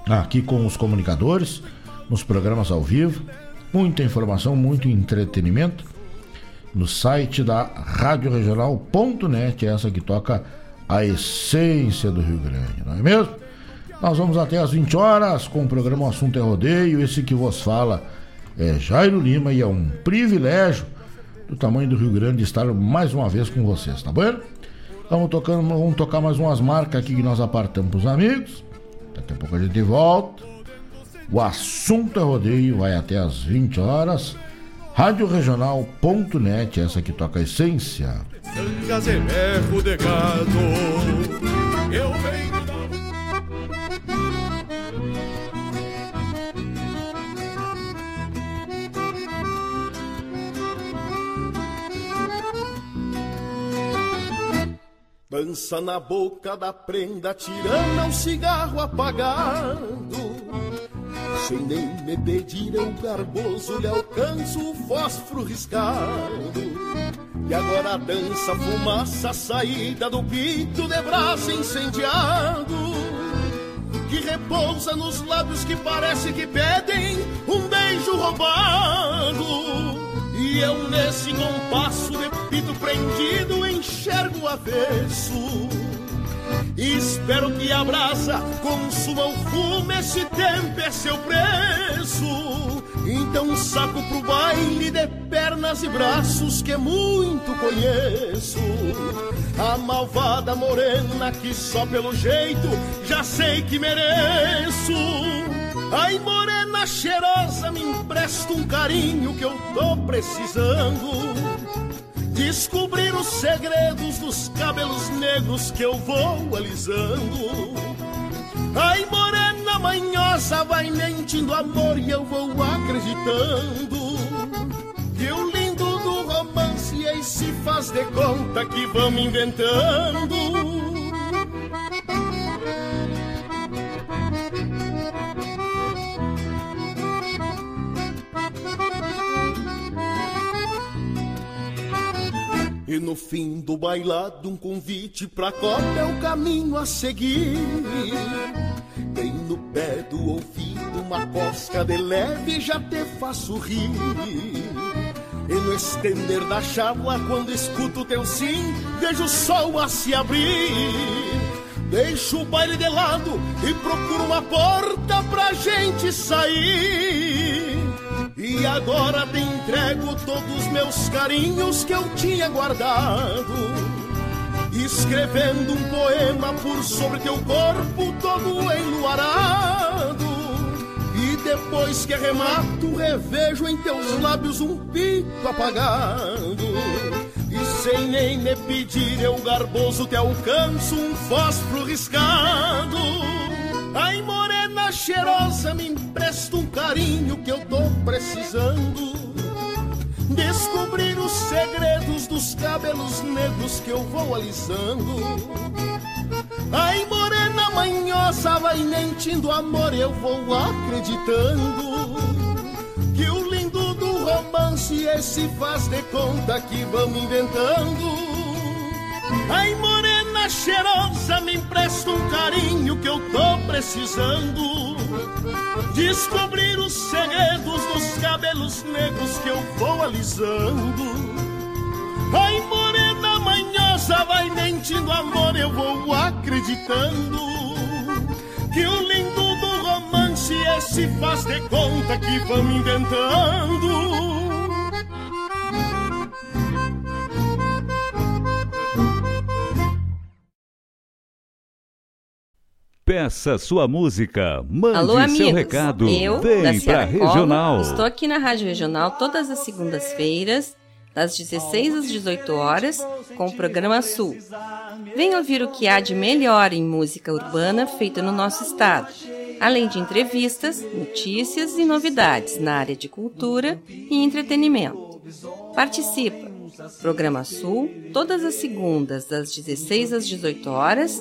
aqui com os comunicadores, nos programas ao vivo. Muita informação, muito entretenimento no site da Rádio Regional.net, essa que toca a essência do Rio Grande, não é mesmo? Nós vamos até às 20 horas com o programa Assunto é Rodeio. Esse que vos fala é Jairo Lima e é um privilégio do tamanho do Rio Grande estar mais uma vez com vocês, tá bom? Vamos, tocando, vamos tocar mais umas marcas aqui que nós apartamos pros amigos. Daqui a pouco a gente volta. O assunto é rodeio, vai até às 20 horas. Rádio Regional.net, essa que toca a essência. Dança na boca da prenda, tirando um cigarro apagado. Sem nem me pedir, eu garboso lhe alcanço o fósforo riscado. E agora dança fumaça saída do pito de braço incendiado Que repousa nos lábios que parece que pedem um beijo roubado E eu nesse compasso de pito prendido enxergo o avesso espero que a brasa consuma o fumo, esse tempo é seu preço. Então saco pro baile de pernas e braços que muito conheço. A malvada morena que só pelo jeito já sei que mereço. Ai, morena cheirosa, me empresta um carinho que eu tô precisando. Descobrir os segredos dos cabelos negros que eu vou alisando. Ai, morena manhosa, vai mentindo amor e eu vou acreditando. Que o lindo do romance aí se faz de conta que vamos inventando. E no fim do bailado, um convite pra copa é o caminho a seguir. Tem no pé do ouvido uma cosca de leve, já te faço rir. E no estender da chábua, quando escuto teu sim, vejo o sol a se abrir. Deixo o baile de lado e procuro uma porta pra gente sair. E agora te entrego todos os meus carinhos que eu tinha guardado. Escrevendo um poema por sobre teu corpo todo enluarado. E depois que arremato, revejo em teus lábios um pito apagado. E sem nem me pedir, eu garboso te alcanço um fósforo riscado. Ai, morena cheirosa, me empresta um carinho que eu tô precisando. Descobrir os segredos dos cabelos negros que eu vou alisando. Ai, morena manhosa, vai mentindo amor, eu vou acreditando. Que o lindo do romance esse faz de conta que vamos inventando. Ai, morena cheirosa, me empresta um carinho que eu tô precisando. Descobrir os segredos dos cabelos negros que eu vou alisando. Ai, morena manhosa, vai mentindo amor, eu vou acreditando. Que o lindo do romance esse faz de conta que vamos inventando. Peça sua música, mande Alô, seu amigos. recado, Eu, vem Colo, Regional. Estou aqui na Rádio Regional todas as segundas-feiras, das 16 às 18 horas, com o programa Sul. Venha ouvir o que há de melhor em música urbana feita no nosso estado, além de entrevistas, notícias e novidades na área de cultura e entretenimento. Participa! Programa Sul, todas as segundas, das 16 às 18 horas,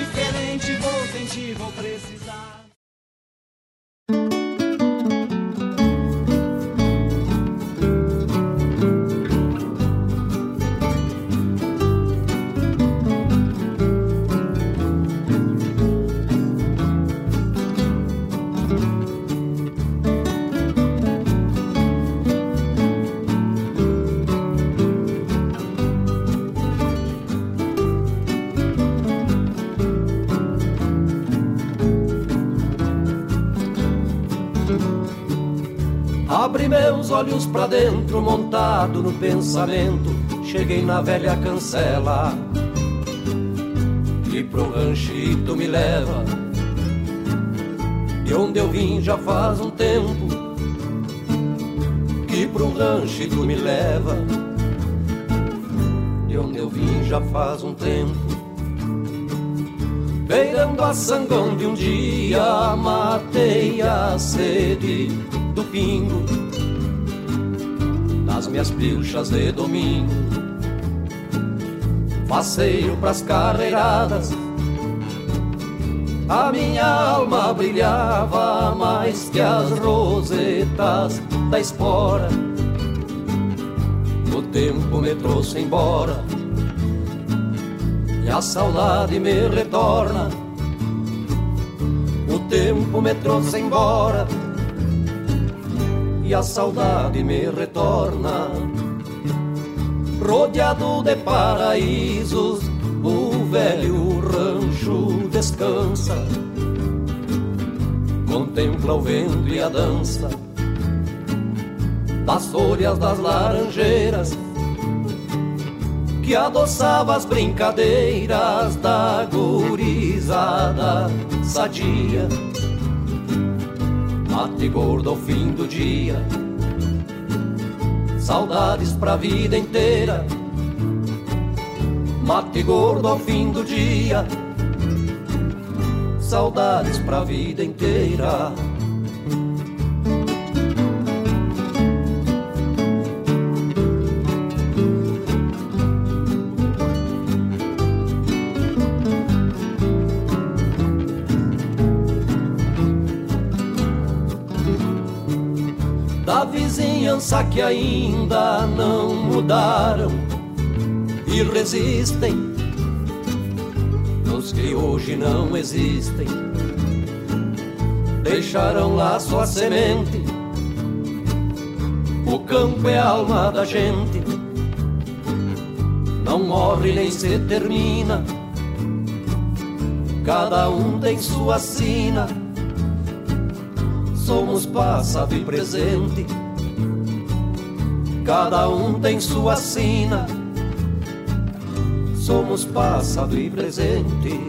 Abri meus olhos pra dentro, montado no pensamento. Cheguei na velha cancela. E pro ranchito me leva. De onde eu vim já faz um tempo. Que pro ranchito me leva. De onde eu vim já faz um tempo. Beirando a sangão de um dia, matei a sede do pingo minhas pilchas de domingo. Passeio pras carreiradas, a minha alma brilhava mais que as rosetas da espora. O tempo me trouxe embora e a saudade me retorna. O tempo me trouxe embora e a saudade me retorna. Rodeado de paraísos, o velho rancho descansa. Contempla o vento e a dança das folhas das laranjeiras que adoçava as brincadeiras da gurizada sadia mate gordo ao fim do dia. Saudades pra vida inteira. Mate gordo ao fim do dia. Saudades pra vida inteira. Vizinhança que ainda não mudaram e resistem nos que hoje não existem. Deixaram lá sua semente. O campo é a alma da gente, não morre nem se termina. Cada um tem sua sina. Somos passado e presente cada um tem sua sina. Somos passado e presente,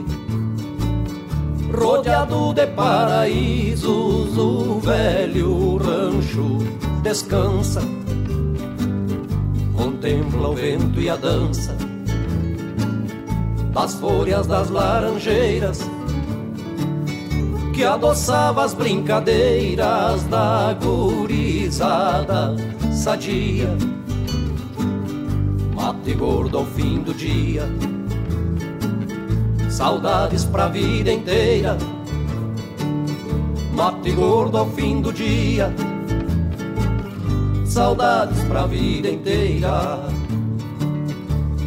rodeado de paraísos, o velho rancho descansa, contempla o vento e a dança das folhas das laranjeiras que adoçava as brincadeiras da gurizada sadia. Mate gordo ao fim do dia, saudades pra vida inteira. Mate gordo ao fim do dia, saudades pra vida inteira.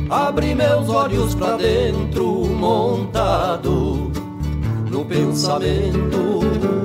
Abre meus olhos pra dentro, montado no pensamento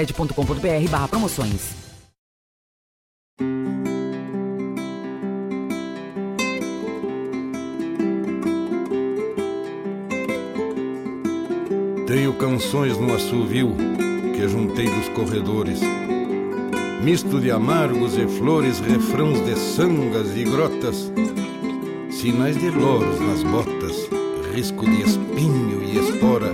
sicredi.com.br barra promoções. Tenho canções no assovio que juntei dos corredores. Misto de amargos e flores, refrãos de sangas e grotas, sinais de loros nas botas, risco de espinho e espora.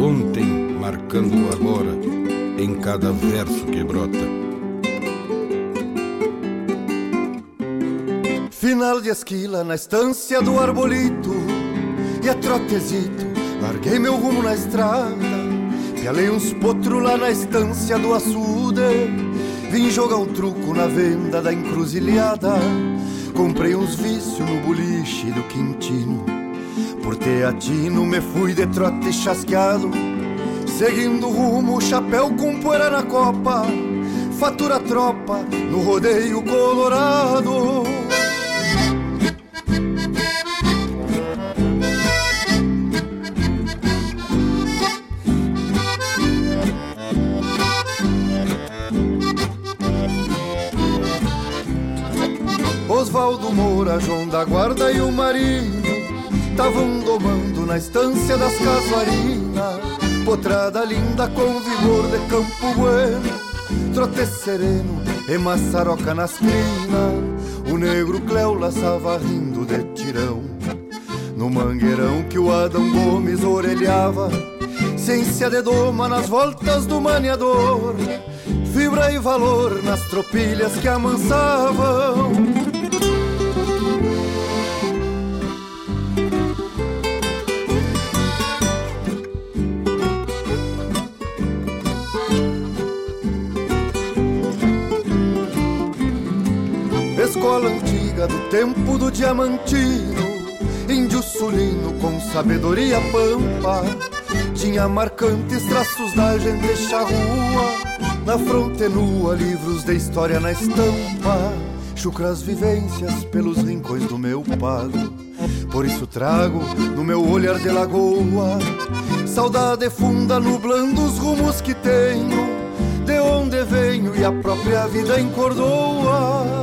Ontem marcando agora em cada verso que brota. Final de esquila na estância do arbolito E a trotezito, larguei meu rumo na estrada Pialei uns potros lá na estância do açude Vim jogar um truco na venda da encruzilhada Comprei uns vícios no boliche do Quintino Por teatino me fui de trote chasqueado Seguindo rumo, chapéu com poeira na copa Fatura tropa no rodeio colorado. Osvaldo Moura, João da Guarda e o Marinho Tavam domando na estância das casuarinas Potrada linda com vigor de campo bueno Trote sereno e maçaroca nas crinas o negro Cléo laçava rindo de tirão. No mangueirão que o Adão Gomes orelhava, ciência de doma nas voltas do maniador, fibra e valor nas tropilhas que amansavam. Escola antiga do tempo do diamantino, índio sulino com sabedoria pampa, tinha marcantes traços da gente charrua na fronte nua, livros de história na estampa, chucras vivências pelos rincões do meu pago. Por isso trago no meu olhar de lagoa. Saudade funda nublando os rumos que tenho, de onde venho e a própria vida encordoa.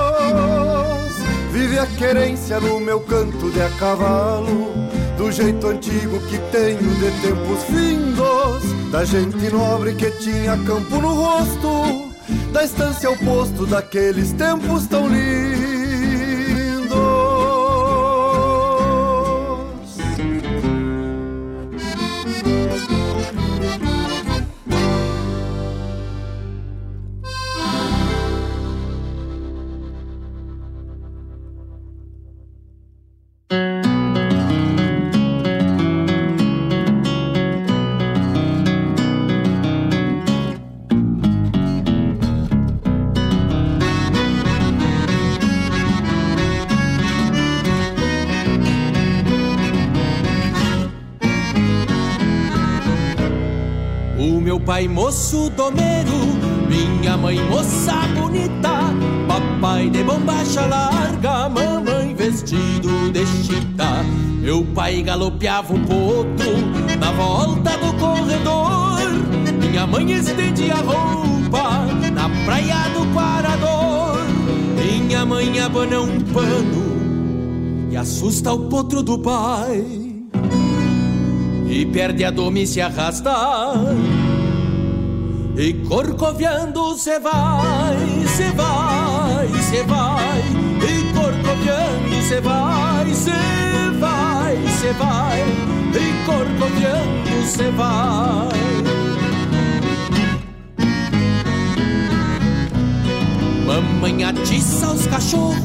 Vive a querência no meu canto de a cavalo, do jeito antigo que tenho de tempos findos, da gente nobre que tinha campo no rosto, da estância ao posto daqueles tempos tão lindos. Pai moço domeiro, minha mãe moça bonita, papai de bombacha larga, mamãe vestido de chita. Meu pai galopeava um potro na volta do corredor, minha mãe estendia a roupa na praia do Parador. Minha mãe abana um pano e assusta o potro do pai. E perde a doma e se arrasta e corcoviando se vai, se vai, se vai. E corcoviando se vai, se vai, se vai. E corcoviando se vai. Mamãe atiça os cachorros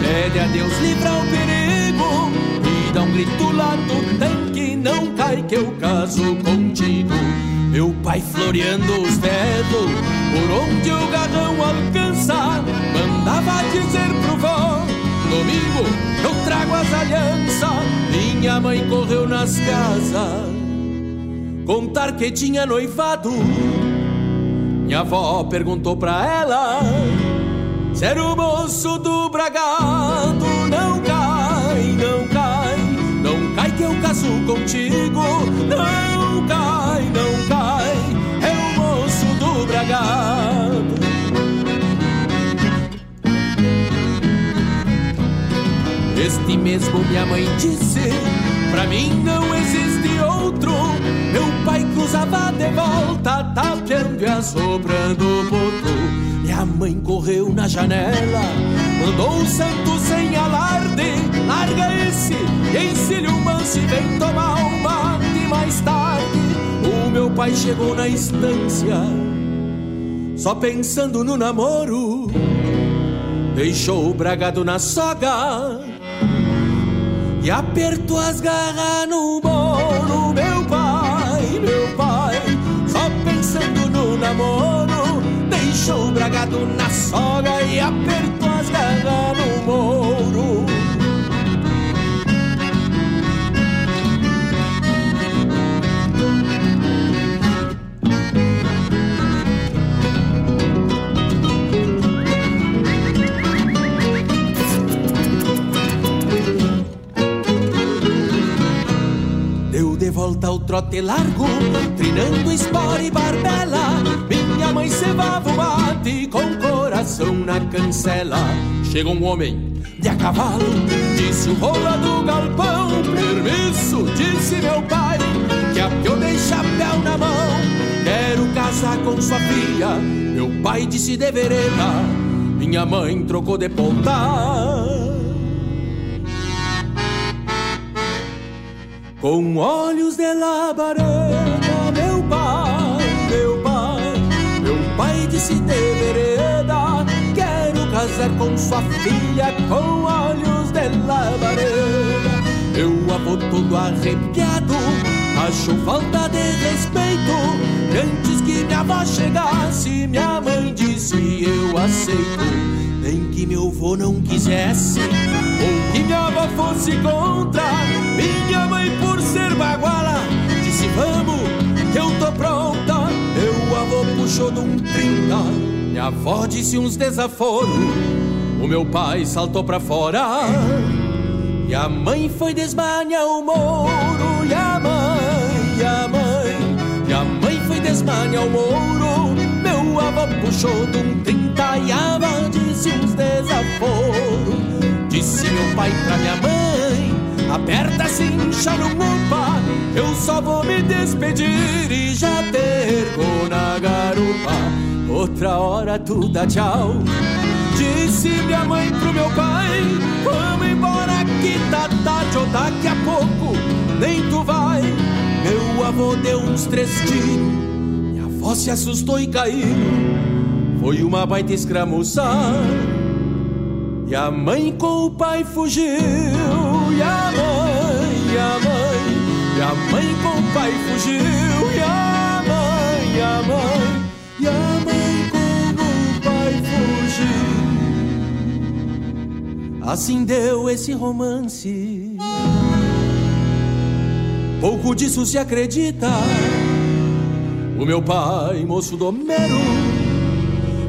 Pede a Deus livrar o perigo. E dá um grito lá do tanque Não cai que eu caso contigo meu pai floreando os dedos, por onde o garrão alcança, mandava dizer pro vó: Domingo eu trago as alianças. Minha mãe correu nas casas, contar que tinha noivado. Minha avó perguntou pra ela: Se era o moço do bragado, não cai, não cai, não cai que eu caso contigo, Mesmo minha mãe disse, pra mim não existe outro. Meu pai cruzava de volta, tapeando e assoprando o potro. Minha mãe correu na janela, mandou o santo sem alarde. Larga esse ensine o manso e vem tomar um mate mais tarde. O meu pai chegou na estância só pensando no namoro. Deixou o bragado na soga e apertou as garras no bolo. Meu pai, meu pai, só pensando no namoro. Deixou o bragado na soga e apertou as garras no moro. Trote largo, trinando espora e barbela. Minha mãe cevava o mate com coração na cancela. Chega um homem de a cavalo, disse o rola do galpão. Permisso, disse meu pai, que a eu dei chapéu na mão. Quero casar com sua filha, meu pai disse de vereda. Minha mãe trocou de ponta. Com olhos de labareda, meu pai, meu pai, meu pai disse de vereda, quero casar com sua filha com olhos de labareda. Meu avô todo arrepiado, achou falta de respeito, e antes que minha avó chegasse, minha mãe disse eu aceito. Nem que meu avô não quisesse, fosse contra, minha mãe por ser baguala Disse vamos, que eu tô pronta. Meu avô puxou de um trinta. Minha avó disse uns desaforos. O meu pai saltou pra fora. E a mãe foi desmanhar o mouro E a mãe, e a mãe E a mãe foi desmanhar o mouro Meu avô puxou de um trinta. E a avó disse uns desaforos Disse meu pai pra minha mãe Aperta cincha no mupa Eu só vou me despedir E já perco na garupa. Outra hora tu dá tchau. Disse minha mãe pro meu pai Vamos embora que tá tarde Ou daqui a pouco nem tu vai. Meu avô deu uns três tiros Minha avó se assustou e caiu. Foi uma baita escramuçar e a mãe com o pai fugiu E a mãe, e a mãe E a mãe com o pai fugiu E a mãe, e a mãe E a mãe com o pai fugiu. Assim deu esse romance. Pouco disso se acredita. O meu pai, moço do mero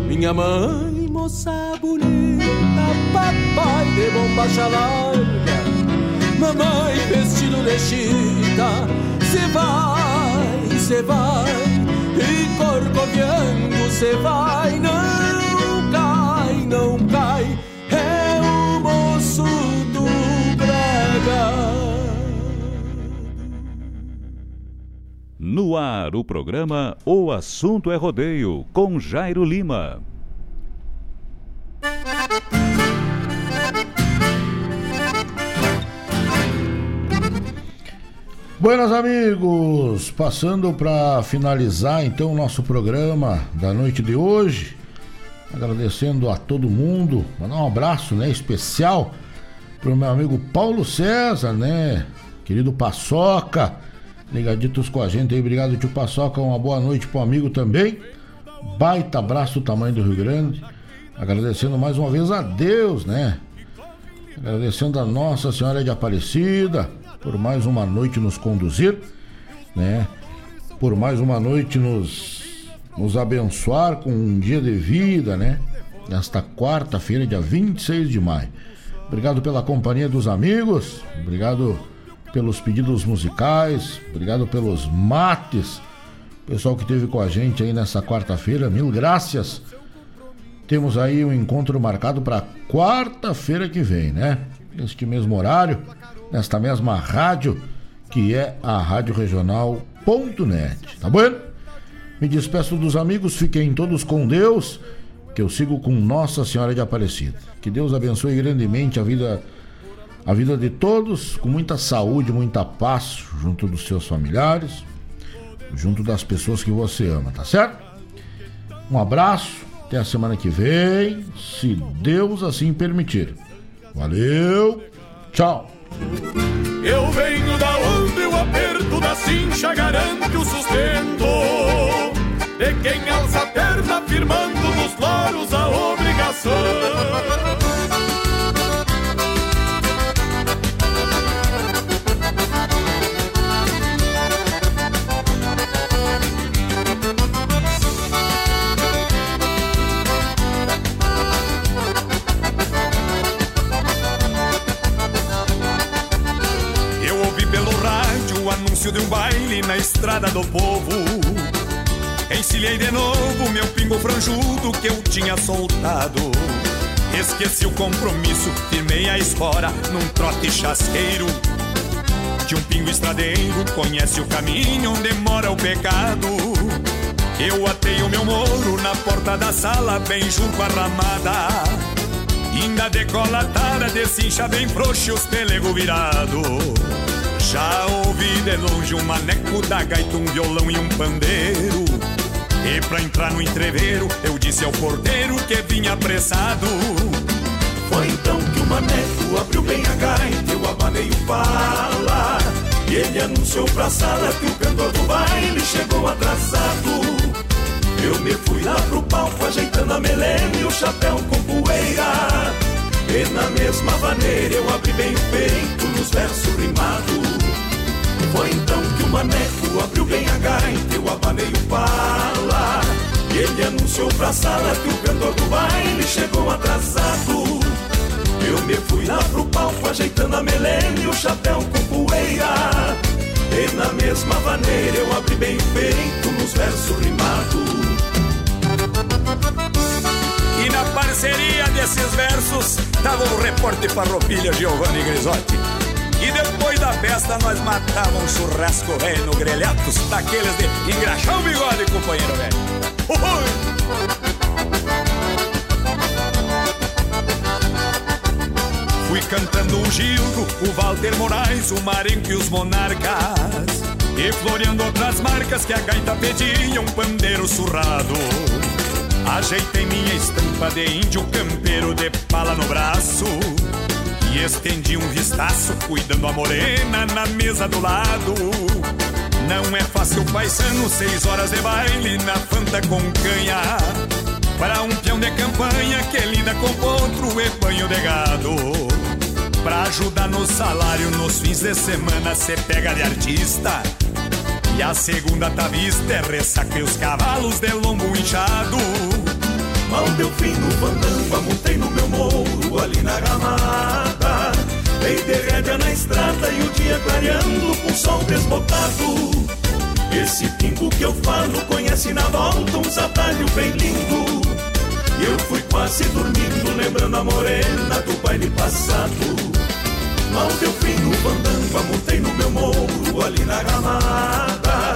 Minha mãe, moça bonita Papai de bombacha larga Mamãe vestido de chita Cê vai, cê vai E corcoviando cê vai Não cai, não cai É o moço do Braga No ar, o programa O Assunto é Rodeio, com Jairo Lima. Buenas amigos, passando para finalizar então o nosso programa da noite de hoje, agradecendo a todo mundo, mandar um abraço, né, especial pro meu amigo Paulo César, né, querido Paçoca, ligaditos com a gente aí, obrigado tio Paçoca, uma boa noite pro amigo também, baita abraço do tamanho do Rio Grande, agradecendo mais uma vez a Deus, né, agradecendo a Nossa Senhora de Aparecida, por mais uma noite nos conduzir, né? Por mais uma noite nos, nos abençoar com um dia de vida, né? Nesta quarta-feira, dia 26 de maio. Obrigado pela companhia dos amigos, obrigado pelos pedidos musicais, obrigado pelos mates. Pessoal que esteve com a gente aí nessa quarta-feira, mil graças. Temos aí um encontro marcado para quarta-feira que vem, né? Neste mesmo horário, nesta mesma rádio, que é a Rádio Regional.net. Tá bom? Me despeço dos amigos, fiquem todos com Deus, que eu sigo com Nossa Senhora de Aparecida. Que Deus abençoe grandemente a vida a vida de todos, com muita saúde, muita paz junto dos seus familiares, junto das pessoas que você ama, tá certo? Um abraço, até a semana que vem, se Deus assim permitir. Valeu, tchau. Eu venho da onde o aperto da cincha garante o sustento. De quem alça a perna firmando nos laros a obrigação franjudo que eu tinha soltado. Esqueci o compromisso, firmei a espora num trote chasqueiro. De um pingo estradeiro, conhece o caminho onde mora o pecado. Eu atei o meu moro na porta da sala, bem junto à ramada. Ainda decolatada, desincha bem frouxo os pelego virado. Já ouvi de longe um maneco da gaita, um violão e um pandeiro. E pra entrar no entreveiro, eu disse ao porteiro que vinha apressado. Foi então que o maneco abriu bem a gaita, eu abanei o pala. E ele anunciou pra sala que o cantor do baile chegou atrasado. Eu me fui lá pro palco ajeitando a melena e o chapéu com poeira. E na mesma maneira eu abri bem o peito nos versos rimados. Foi então que o maneco abriu bem a gaita, o pala. E ele anunciou pra sala que o cantor do baile chegou atrasado. Eu me fui lá pro palco ajeitando a melena e o chapéu com poeira. E na mesma maneira eu abri bem o peito nos versos rimados. E na parceria desses versos tava o repórter farroupilha Giovanni Grisotti. E depois da festa nós matávamos um churrasco velho no grelhatos, daqueles de engraxar o bigode, companheiro velho. Ui! Fui cantando o Gildo, o Walter Moraes, o Marenco e os Monarcas. E floreando outras marcas que a gaita pedia, um pandeiro surrado. Ajeitei minha estampa de índio campeiro de pala no braço. E estendi um vistaço, cuidando a morena na mesa do lado. Não é fácil, paisano, seis horas de baile na fanta com canha. Para um peão de campanha que lida com outro e banho de gado. Pra ajudar no salário nos fins de semana, cê pega de artista. E a segunda tá vista é ressaca os cavalos de lombo inchado. Mal deu fim no fandango, montei no meu morro ali na ramada. Dei de rédea na estrada e o dia clareando com sol desbotado. Esse pingo que eu falo conhece na volta uns atalhos bem lindo. E eu fui quase dormindo, lembrando a morena do baile passado. Mal deu fim no fandango, montei no meu morro ali na ramada.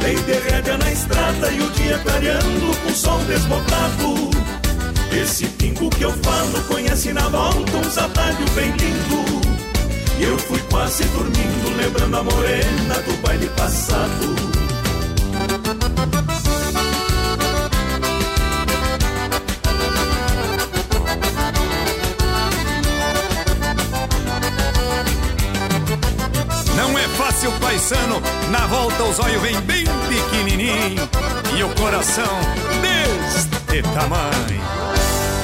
Dei de rédea na estrada e o dia clareando com sol desbotado. Esse pingo que eu falo conhece na volta uns atalhos bem lindo. E eu fui quase dormindo, lembrando a morena do baile passado. Não é fácil, paisano, na volta os olhos vem bem pequenininho e o coração deste tamanho.